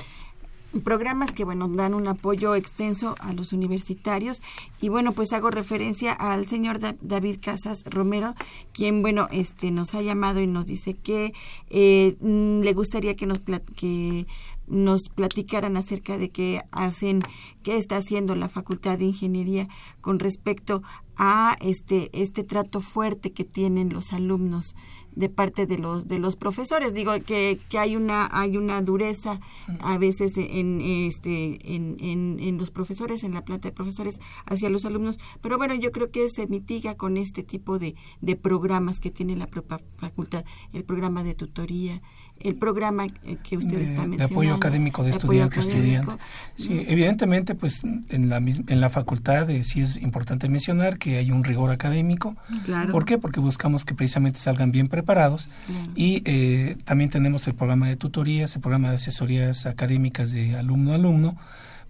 A: programas que bueno dan un apoyo extenso a los universitarios. Y bueno pues hago referencia al señor da David Casas Romero quien bueno este nos ha llamado y nos dice que eh, le gustaría que nos que nos platicaran acerca de qué hacen qué está haciendo la Facultad de Ingeniería con respecto a este este trato fuerte que tienen los alumnos de parte de los de los profesores. Digo que, que hay una hay una dureza a veces en este en, en, en, los profesores en la planta de profesores hacia los alumnos. Pero bueno yo creo que se mitiga con este tipo de, de programas que tiene la propia facultad. El programa de tutoría el programa que usted
D: de,
A: está mencionando
D: de apoyo académico de, de estudiante a estudiante sí, evidentemente pues en la en la facultad eh, sí es importante mencionar que hay un rigor académico
A: claro.
D: ¿por qué? porque buscamos que precisamente salgan bien preparados
A: claro.
D: y eh, también tenemos el programa de tutorías el programa de asesorías académicas de alumno a alumno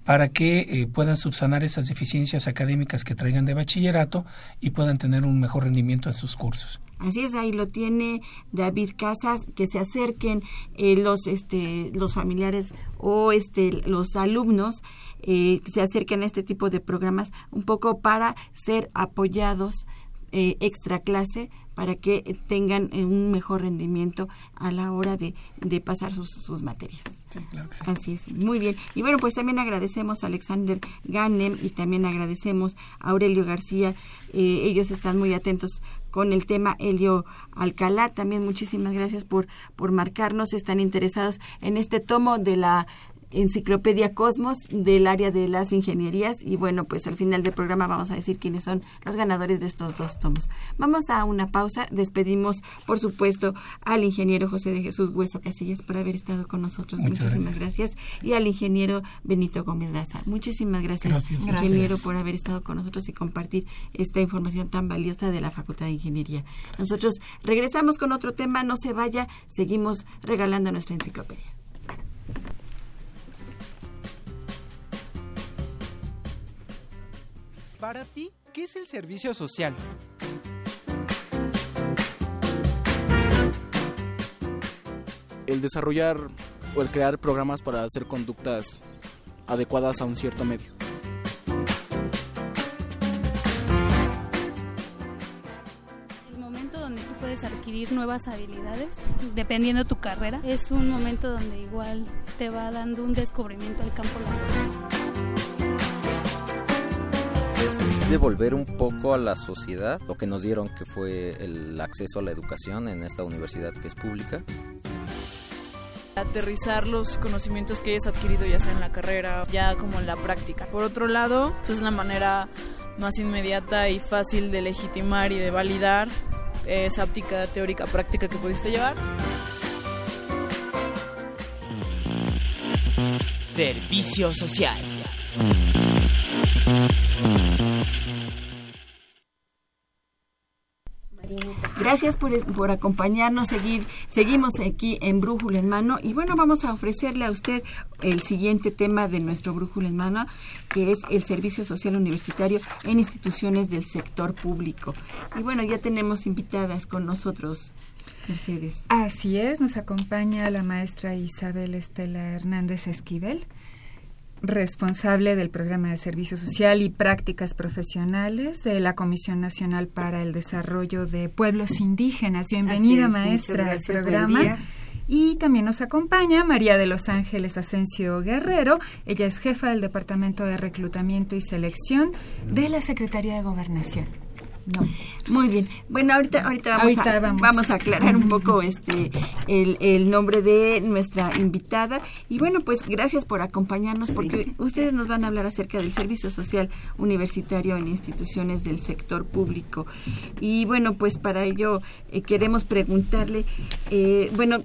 D: para que eh, puedan subsanar esas deficiencias académicas que traigan de bachillerato y puedan tener un mejor rendimiento en sus cursos.
A: Así es, ahí lo tiene David Casas, que se acerquen eh, los este los familiares o este los alumnos eh, que se acerquen a este tipo de programas un poco para ser apoyados eh, extra clase para que tengan eh, un mejor rendimiento a la hora de, de pasar sus, sus materias.
D: Sí, claro que sí.
A: Así es, muy bien. Y bueno, pues también agradecemos a Alexander Ganem y también agradecemos a Aurelio García. Eh, ellos están muy atentos con el tema Helio Alcalá. También muchísimas gracias por, por marcarnos. Están interesados en este tomo de la Enciclopedia Cosmos del área de las ingenierías y bueno, pues al final del programa vamos a decir quiénes son los ganadores de estos dos tomos. Vamos a una pausa, despedimos por supuesto al ingeniero José de Jesús Hueso Casillas por haber estado con nosotros.
D: Muchas
A: Muchísimas gracias. Y al ingeniero Benito Gómez Daza. Muchísimas gracias,
D: Gracias.
A: ingeniero, por haber estado con nosotros y compartir esta información tan valiosa de la Facultad de Ingeniería. Nosotros regresamos con otro tema, no se vaya, seguimos regalando nuestra enciclopedia.
E: Para ti, ¿qué es el servicio social?
F: el desarrollar o el crear programas para hacer conductas adecuadas a un cierto medio.
G: El momento donde tú puedes adquirir nuevas habilidades, dependiendo de tu carrera, es un momento donde igual te va dando un descubrimiento al campo laboral.
H: Devolver un poco a la sociedad lo que nos dieron que fue el acceso a la educación en esta universidad que es pública.
I: aterrizar los conocimientos que hayas adquirido ya sea en la carrera, ya como en la práctica. Por otro lado, pues es la manera más inmediata y fácil de legitimar y de validar esa óptica teórica práctica que pudiste llevar.
J: Servicio social.
A: Gracias por, por acompañarnos, seguir, seguimos aquí en Brújula en Mano y bueno, vamos a ofrecerle a usted el siguiente tema de nuestro Brújula en Mano, que es el servicio social universitario en instituciones del sector público. Y bueno, ya tenemos invitadas con nosotros, Mercedes.
B: Así es, nos acompaña la maestra Isabel Estela Hernández Esquivel, responsable del programa de servicio social y prácticas profesionales de la Comisión Nacional para el Desarrollo de Pueblos Indígenas. Bienvenida,
K: es,
B: maestra, al
K: gracias, buen
B: programa. Y también nos acompaña María de los Ángeles Asensio Guerrero. Ella es jefa del Departamento de Reclutamiento y Selección de la Secretaría de Gobernación. No.
A: Muy bien. Bueno, ahorita, ahorita, vamos,
B: Ahorita
A: a,
B: vamos.
A: vamos a aclarar un poco este el, el nombre de nuestra invitada. Y bueno, pues gracias por acompañarnos porque ustedes nos van a hablar acerca del servicio social universitario en instituciones del sector público. Y bueno, pues para ello eh, queremos preguntarle, eh, bueno,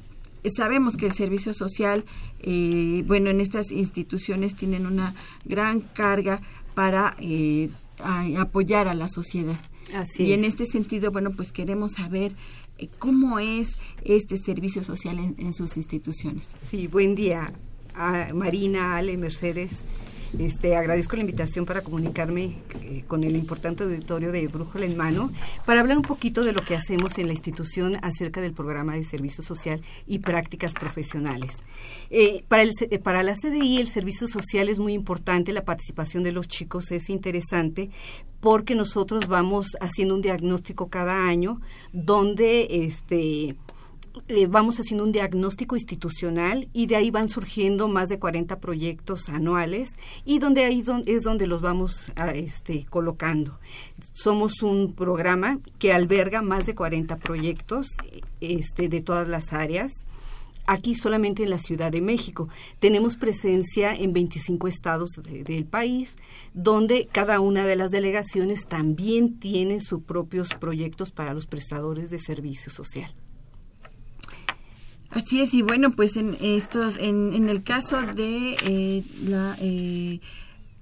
A: sabemos que el servicio social, eh, bueno, en estas instituciones tienen una gran carga para eh, a- apoyar a la sociedad.
K: Así
A: y en
K: es.
A: este sentido, bueno, pues queremos saber eh, cómo es este servicio social en, en sus instituciones.
K: Sí, buen día a Marina, Ale, Mercedes. Este, agradezco la invitación para comunicarme eh, con el importante auditorio de Brújula en Mano para hablar un poquito de lo que hacemos en la institución acerca del programa de servicio social y prácticas profesionales. Eh, para, el, eh, para la CDI el servicio social es muy importante, la participación de los chicos es interesante porque nosotros vamos haciendo un diagnóstico cada año donde este eh, vamos haciendo un diagnóstico institucional y de ahí van surgiendo más de 40 proyectos anuales y donde ahí es donde los vamos a, este, colocando. Somos un programa que alberga más de 40 proyectos este, de todas las áreas. Aquí solamente en la Ciudad de México. Tenemos presencia en 25 estados de- del país, donde cada una de las delegaciones también tiene sus propios proyectos para los prestadores de servicio social.
A: Así es, y bueno, pues en estos, en, en el caso de eh, la, eh,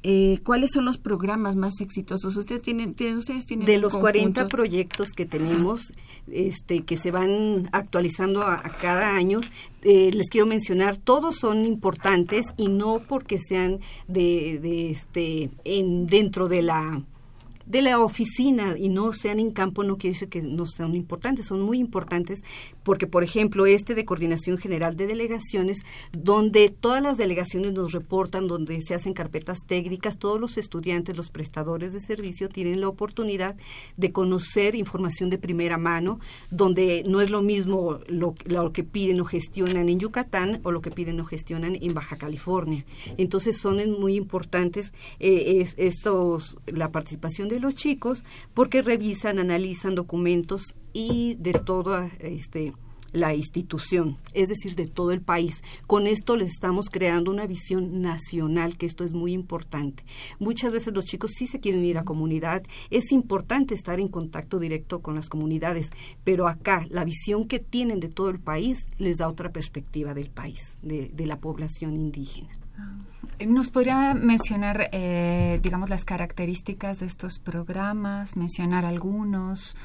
A: eh, ¿cuáles son los programas más exitosos? Ustedes tienen, tienen- ustedes tienen
K: de los 40
A: conjunto?
K: proyectos que tenemos, este, que se van actualizando a, a cada año, eh, les quiero mencionar, todos son importantes y no porque sean de, de este, en, dentro de la de la oficina y no sean en campo no quiere decir que no sean importantes, son muy importantes porque, por ejemplo, este de Coordinación General de Delegaciones, donde todas las delegaciones nos reportan, donde se hacen carpetas técnicas, todos los estudiantes, los prestadores de servicio tienen la oportunidad de conocer información de primera mano, donde no es lo mismo lo, lo que piden o gestionan en Yucatán o lo que piden o gestionan en Baja California. Entonces son muy importantes eh, es, estos, la participación de los chicos porque revisan, analizan documentos y de toda este, la institución, es decir, de todo el país. Con esto les estamos creando una visión nacional, que esto es muy importante. Muchas veces los chicos sí se quieren ir a comunidad, es importante estar en contacto directo con las comunidades, pero acá la visión que tienen de todo el país les da otra perspectiva del país, de, de la población indígena.
B: ¿Nos podría mencionar, eh, digamos, las características de estos programas, mencionar algunos?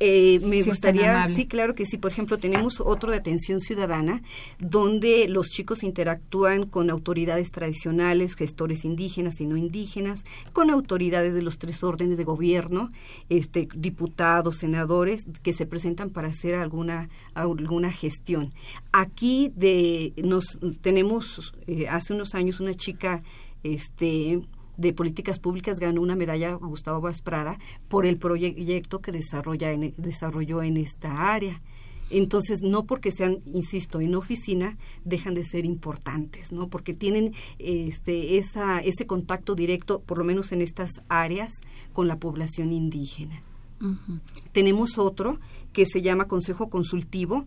K: Eh, me gustaría, sí, claro que sí. Por ejemplo, tenemos otro de atención ciudadana, donde los chicos interactúan con autoridades tradicionales, gestores indígenas y no indígenas, con autoridades de los tres órdenes de gobierno, este, diputados, senadores, que se presentan para hacer alguna alguna gestión. Aquí de nos tenemos eh, hace unos años una chica, este de Políticas Públicas ganó una medalla Gustavo Basprada por el proyecto que desarrolla en, desarrolló en esta área. Entonces, no porque sean, insisto, en oficina, dejan de ser importantes, ¿no? Porque tienen este, esa, ese contacto directo, por lo menos en estas áreas, con la población indígena. Tenemos otro que se llama Consejo Consultivo,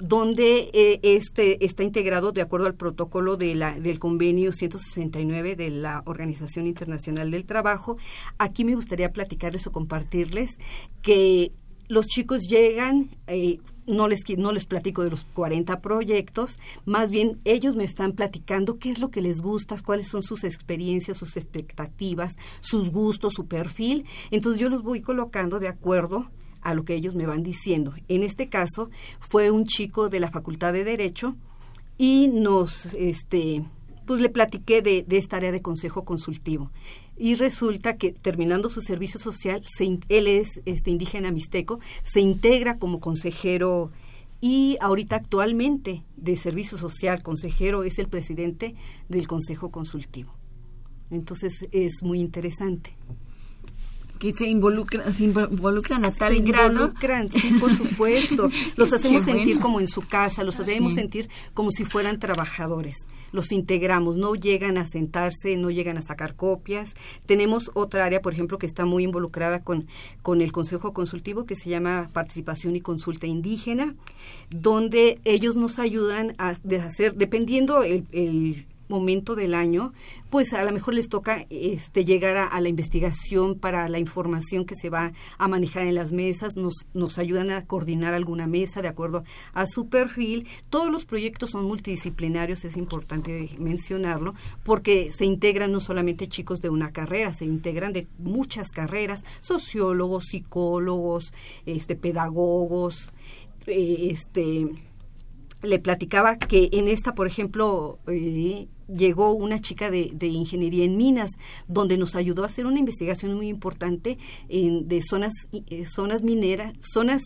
K: donde eh, este está integrado de acuerdo al protocolo de la, del convenio 169 de la Organización Internacional del Trabajo. Aquí me gustaría platicarles o compartirles que los chicos llegan, eh, no les, no les platico de los 40 proyectos, más bien ellos me están platicando qué es lo que les gusta, cuáles son sus experiencias, sus expectativas, sus gustos, su perfil. Entonces yo los voy colocando de acuerdo a lo que ellos me van diciendo. En este caso fue un chico de la Facultad de Derecho y nos, este, pues le platiqué de, esta área de consejo consultivo. Y resulta que terminando su servicio social, él es este, indígena mixteco, se integra como consejero y ahorita actualmente de servicio social, consejero, es el presidente del consejo consultivo. Entonces es muy interesante
A: que se involucran, se involucran a tal
K: se involucran, sí, por supuesto. Los hacemos sentir como en su casa, los hacemos sentir como si fueran trabajadores. Los integramos, no llegan a sentarse, no llegan a sacar copias. Tenemos otra área, por ejemplo, que está muy involucrada con, con el Consejo Consultivo, que se llama Participación y Consulta Indígena, donde ellos nos ayudan a hacer, dependiendo el, el momento del año, pues a lo mejor les toca este, llegar a, la investigación para la información que se va a manejar en las mesas, nos, nos ayudan a coordinar alguna mesa de acuerdo a su perfil. Todos los proyectos son multidisciplinarios, es importante mencionarlo, porque se integran no solamente chicos de una carrera, se integran de muchas carreras, sociólogos, psicólogos, este, pedagogos, eh, este le platicaba que en esta, por ejemplo, eh, llegó una chica de, de, ingeniería en minas, donde nos ayudó a hacer una investigación muy importante en, de zonas, eh, zonas mineras, zonas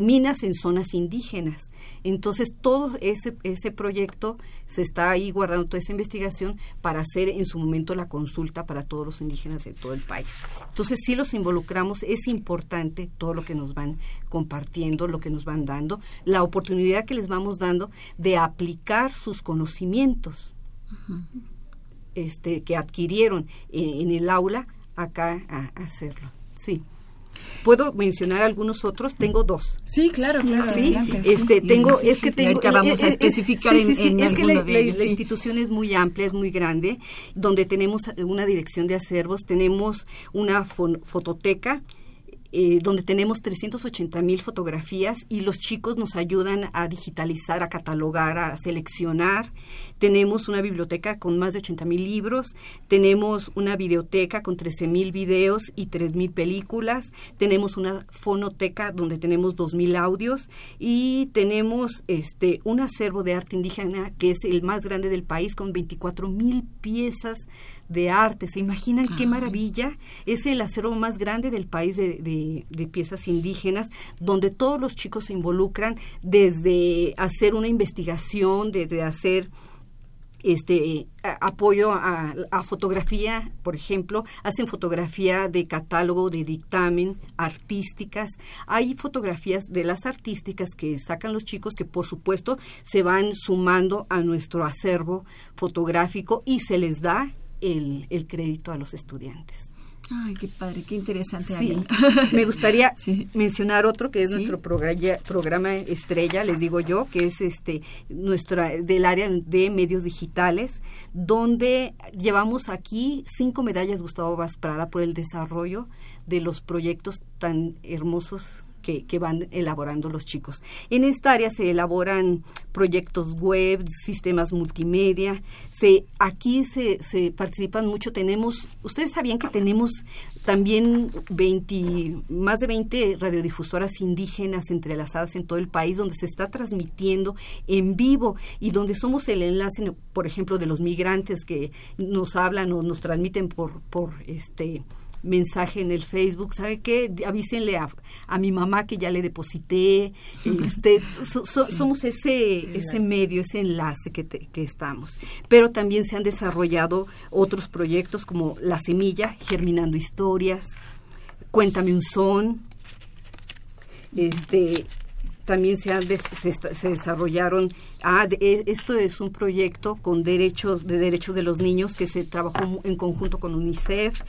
K: minas en zonas indígenas. Entonces, todo ese, ese proyecto se está ahí guardando toda esa investigación para hacer en su momento la consulta para todos los indígenas de todo el país. Entonces, si los involucramos, es importante todo lo que nos van compartiendo, lo que nos van dando, la oportunidad que les vamos dando de aplicar sus conocimientos este, que adquirieron en, el aula acá a hacerlo. Sí. ¿Puedo mencionar algunos otros? Tengo dos.
A: Sí, claro, claro.
K: Sí, este, tengo, es que tengo...
A: vamos a especificar en,
K: Es que la, la, institución es muy amplia, es muy grande, donde tenemos una dirección de acervos, tenemos una fototeca, eh, donde tenemos 380 mil fotografías y los chicos nos ayudan a digitalizar, a catalogar, a seleccionar. Tenemos una biblioteca con más de 80 mil libros, tenemos una videoteca con 13 mil videos y 3 mil películas, tenemos una fonoteca donde tenemos 2 mil audios y tenemos este un acervo de arte indígena que es el más grande del país con 24 mil piezas de arte. ¿Se imaginan qué maravilla? Es el acervo más grande del país de, de, piezas indígenas, donde todos los chicos se involucran desde hacer una investigación, desde hacer este apoyo a, fotografía, por ejemplo, hacen fotografía de catálogo, de dictamen, artísticas. Hay fotografías de las artísticas que sacan los chicos que por supuesto se van sumando a nuestro acervo fotográfico y se les da el, el crédito a los estudiantes.
A: Ay, qué padre, qué interesante.
K: Me gustaría mencionar otro que es nuestro programa, estrella, les digo yo, que es este nuestra del área de medios digitales, donde llevamos aquí cinco medallas Gustavo Vaz Prada por el desarrollo de los proyectos tan hermosos que, van elaborando los chicos. En esta área se elaboran proyectos web, sistemas multimedia. Se, aquí se, se participan mucho. Tenemos, ustedes sabían que tenemos también 20, más de 20 radiodifusoras indígenas entrelazadas en todo el país donde se está transmitiendo en vivo y donde somos el enlace, por ejemplo, de los migrantes que nos hablan o nos transmiten por, por este mensaje en el Facebook, ¿sabe qué? Avísenle a, a mi mamá que ya le deposité. Este, Somos ese, ese medio, ese enlace que, que estamos. Pero también se han desarrollado otros proyectos como La Semilla, Germinando Historias, Cuéntame un Son, este, también se, han se, desarrollaron, ah, e, esto es un proyecto con derechos de derechos de los niños que se trabajó en conjunto con UNICEF.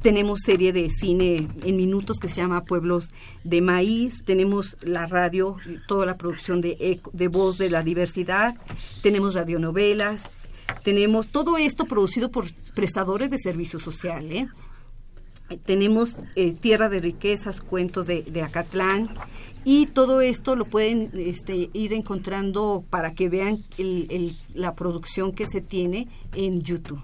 K: Tenemos serie de cine en minutos que se llama Pueblos de Maíz. Tenemos la radio, toda la producción de, de voz de la diversidad. Tenemos radionovelas. Tenemos todo esto producido por prestadores de servicio social. ¿eh? Tenemos eh, Tierra de Riquezas, cuentos de, de Acatlán y todo esto lo pueden este, ir encontrando para que vean la producción que se tiene en YouTube.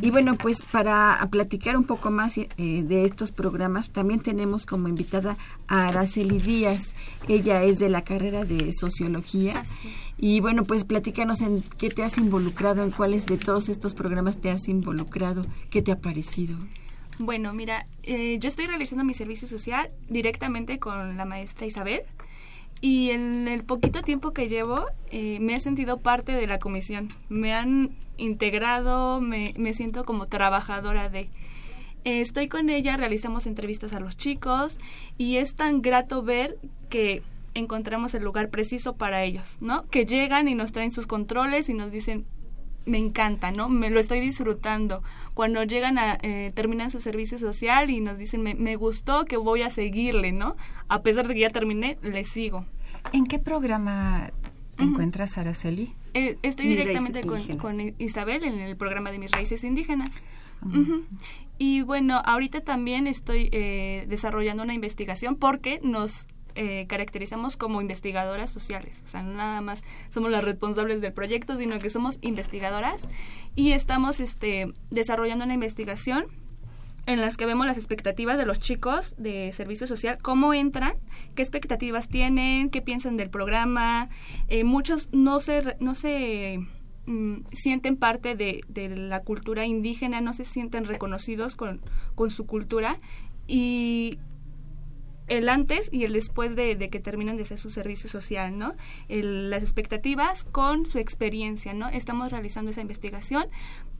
A: Y bueno, pues para platicar un poco más eh, de estos programas, también tenemos como invitada a Araceli Díaz. Ella es de la carrera de Sociología. Y bueno, pues platícanos en qué te has involucrado, en cuáles de todos estos programas te has involucrado, qué te ha parecido.
L: Bueno, mira, eh, yo estoy realizando mi servicio social directamente con la maestra Isabel y en el poquito tiempo que llevo eh, me he sentido parte de la comisión. Me han integrado, me, me siento como trabajadora de... Eh, estoy con ella, realizamos entrevistas a los chicos y es tan grato ver que encontramos el lugar preciso para ellos, ¿no? Que llegan y nos traen sus controles y nos dicen, me encanta, ¿no? Me lo estoy disfrutando. Cuando llegan a, eh, terminan su servicio social y nos dicen, me, me, gustó que voy a seguirle, ¿no? A pesar de que ya terminé, le sigo.
B: ¿En qué programa te encuentras, Araceli?
L: Eh, estoy directamente con, Isabel en el programa de Mis Raíces Indígenas. Y bueno, ahorita también estoy eh, desarrollando una investigación porque nos eh, caracterizamos como investigadoras sociales. O sea, no nada más somos las responsables del proyecto, sino que somos investigadoras y estamos este, desarrollando una investigación en las que vemos las expectativas de los chicos de servicio social, cómo entran, qué expectativas tienen, qué piensan del programa. Eh, muchos no se, no se mm, sienten parte de, de, la cultura indígena, no se sienten reconocidos con, con su cultura y el antes y el después de, que terminan de hacer su servicio social, ¿no? las expectativas con su experiencia, ¿no? Estamos realizando esa investigación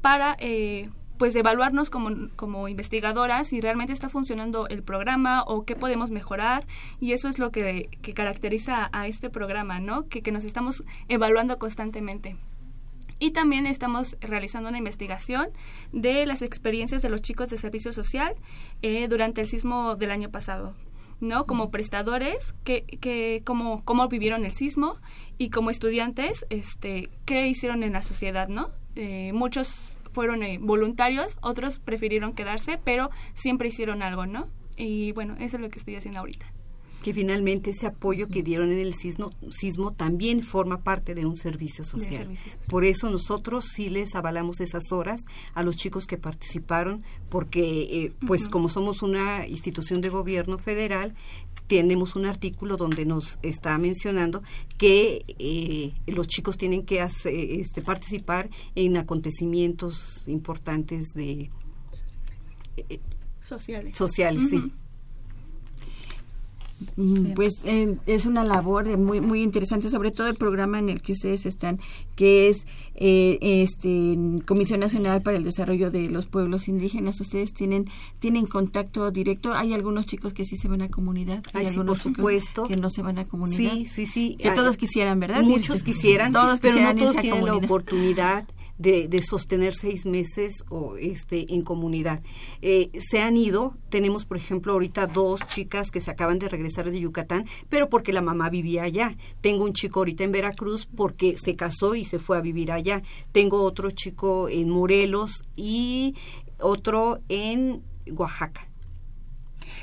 L: para, eh, pues, evaluarnos como, como investigadoras si realmente está funcionando el programa o qué podemos mejorar y eso es lo que, caracteriza a este programa, ¿no? Que, que nos estamos evaluando constantemente. Y también estamos realizando una investigación de las experiencias de los chicos de servicio social eh, durante el sismo del año pasado. ¿No? Como prestadores, que, que cómo, cómo vivieron el sismo y como estudiantes, este, qué hicieron en la sociedad, ¿no? Eh, muchos fueron eh, voluntarios, otros prefirieron quedarse, pero siempre hicieron algo, ¿no? Y bueno, eso es lo que estoy haciendo ahorita.
K: Que finalmente ese apoyo que dieron en el sismo, sismo también forma parte de un servicio social. Por eso nosotros sí les avalamos esas horas a los chicos que participaron, porque eh, pues como somos una institución de gobierno federal, tenemos un artículo donde nos está mencionando que eh, los chicos tienen que hacer, este, participar en acontecimientos importantes de
L: eh, sociales.
K: Sociales, sí.
A: Mm, pues eh, es una labor muy muy interesante, sobre todo el programa en el que ustedes están, que es eh, este Comisión Nacional para el Desarrollo de los Pueblos Indígenas. Ustedes tienen tienen contacto directo. Hay algunos chicos que sí se van a comunidad, hay algunos
K: por supuesto.
A: que no se van a comunidad.
K: Sí, sí, sí.
A: Que todos quisieran, ¿verdad?
K: Muchos quisieran, todos pero no todos tienen la oportunidad de, sostener seis meses o este en comunidad. Eh, se han ido, tenemos por ejemplo ahorita dos chicas que se acaban de regresar de Yucatán, pero porque la mamá vivía allá. Tengo un chico ahorita en Veracruz porque se casó y se fue a vivir allá. Tengo otro chico en Morelos y otro en Oaxaca.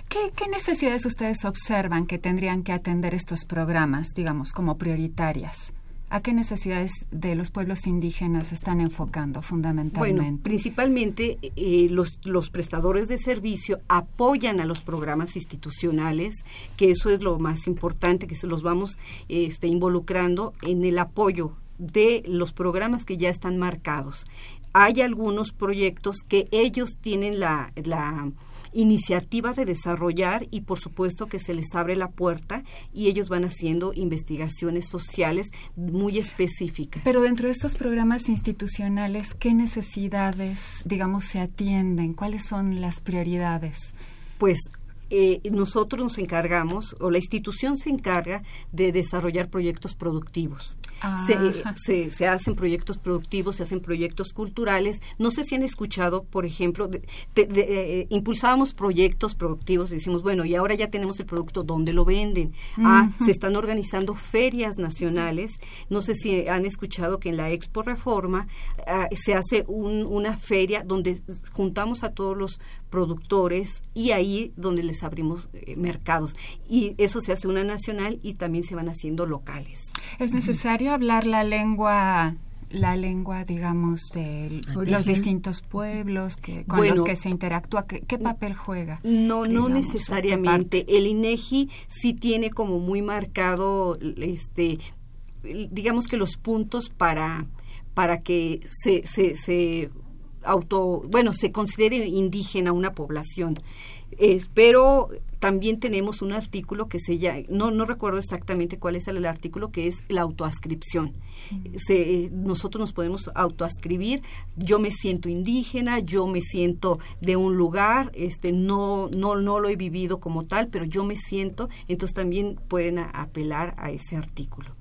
B: ¿Qué, ¿Qué, necesidades ustedes observan que tendrían que atender estos programas, digamos, como prioritarias? ¿A qué necesidades de los pueblos indígenas están enfocando fundamentalmente?
K: Bueno, principalmente eh, los, los prestadores de servicio apoyan a los programas institucionales, que eso es lo más importante, que se los vamos este, involucrando en el apoyo de los programas que ya están marcados. Hay algunos proyectos que ellos tienen la, la iniciativa de desarrollar y por supuesto que se les abre la puerta y ellos van haciendo investigaciones sociales muy específicas.
B: Pero dentro de estos programas institucionales, ¿qué necesidades, digamos, se atienden? ¿Cuáles son las prioridades?
K: Pues eh, nosotros nos encargamos, o la institución se encarga de desarrollar proyectos productivos. Se, se, hacen proyectos productivos, se hacen proyectos culturales. No sé si han escuchado, por ejemplo, de, eh, impulsábamos proyectos productivos, decimos, bueno, y ahora ya tenemos el producto, ¿dónde lo venden? Ah, se están organizando ferias nacionales. No sé si han escuchado que en la Expo Reforma ah, se hace una feria donde juntamos a todos los productores y ahí donde les abrimos eh, mercados. Y eso se hace una nacional y también se van haciendo locales.
B: Es necesario hablar la lengua la lengua, digamos, de los distintos pueblos que, con los que se interactúa, ¿qué, papel juega?
K: No, no necesariamente. El INEGI sí tiene como muy marcado, este, digamos que los puntos para, para que se, se, se auto, bueno, se considere indígena una población. pero también tenemos un artículo que se llama, no, no recuerdo exactamente cuál es el, artículo, que es la autoascripción. Se, nosotros nos podemos autoascribir, yo me siento indígena, yo me siento de un lugar, este, no, no, no lo he vivido como tal, pero yo me siento, entonces también pueden apelar a ese artículo.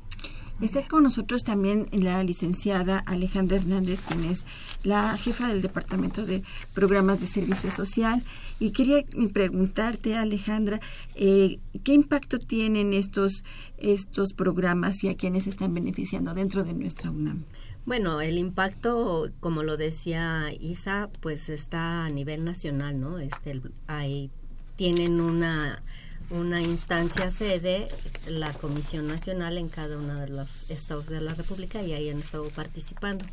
A: Está con nosotros también la licenciada Alejandra Hernández, quien es la jefa del Departamento de Programas de Servicio Social. Y quería preguntarte, Alejandra, eh, ¿qué impacto tienen estos, estos programas y a quienes están beneficiando dentro de nuestra UNAM?
M: Bueno, el impacto, como lo decía Isa, pues está a nivel nacional, ¿no? Este, ahí tienen una una instancia sede, la Comisión Nacional en cada uno de los estados de la República y ahí han estado participando.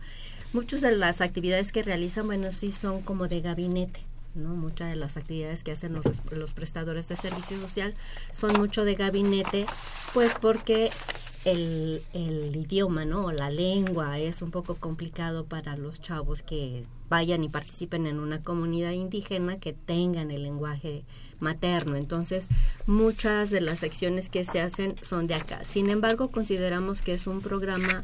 M: Muchas de las actividades que realizan, bueno, sí son como de gabinete, ¿no? Muchas de las actividades que hacen los, los prestadores de servicio social son mucho de gabinete, pues porque el, el idioma, ¿no? La lengua es un poco complicado para los chavos que vayan y participen en una comunidad indígena que tengan el lenguaje materno. Entonces, muchas de las secciones que se hacen son de acá. Sin embargo, consideramos que es un programa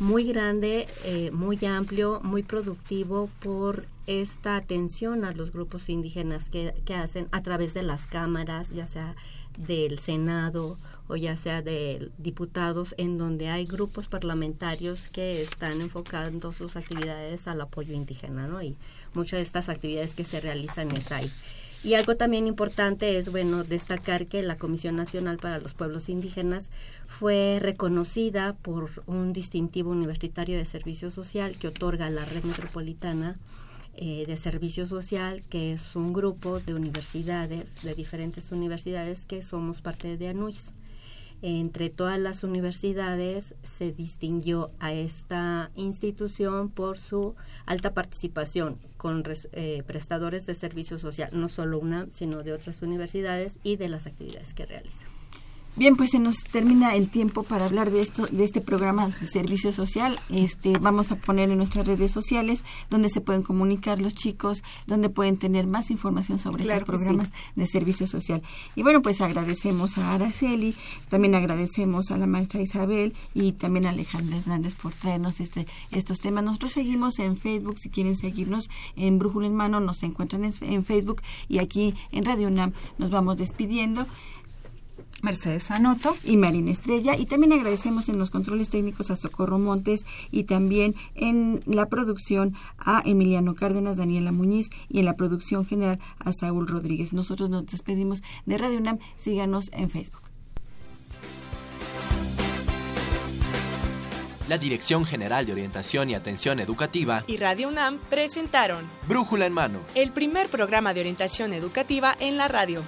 M: muy grande, eh, muy amplio, muy productivo por esta atención a los grupos indígenas que, que hacen a través de las cámaras, ya sea del Senado o ya sea de diputados, en donde hay grupos parlamentarios que están enfocando sus actividades al apoyo indígena, ¿no? Y muchas de estas actividades que se realizan es ahí. Y algo también importante es, bueno, destacar que la Comisión Nacional para los Pueblos Indígenas fue reconocida por un distintivo universitario de servicio social que otorga la red metropolitana eh, de servicio social, que es un grupo de universidades, de diferentes universidades que somos parte de ANUIS. Entre todas las universidades se distinguió a esta institución por su alta participación con eh, prestadores de servicio social, no solo una, sino de otras universidades y de las actividades que realizan.
A: Bien, pues se nos termina el tiempo para hablar de esto, de este programa de servicio social. Este, vamos a poner en nuestras redes sociales donde se pueden comunicar los chicos, donde pueden tener más información sobre estos programas de servicio social. Y bueno, pues agradecemos a Araceli, también agradecemos a la maestra Isabel y también a Alejandra Hernández por traernos este, estos temas. Nosotros seguimos en Facebook, si quieren seguirnos en Brújula en Mano, nos encuentran en, en Facebook y aquí en Radio UNAM nos vamos despidiendo.
B: Mercedes Anoto
A: y Marina Estrella. Y también agradecemos en los controles técnicos a Socorro Montes y también en la producción a Emiliano Cárdenas, Daniela Muñiz y en la producción general a Saúl Rodríguez. Nosotros nos despedimos de Radio UNAM. Síganos en Facebook.
N: La Dirección General de Orientación y Atención Educativa
O: y Radio UNAM presentaron
N: Brújula en Mano,
O: el primer programa de orientación educativa en la radio.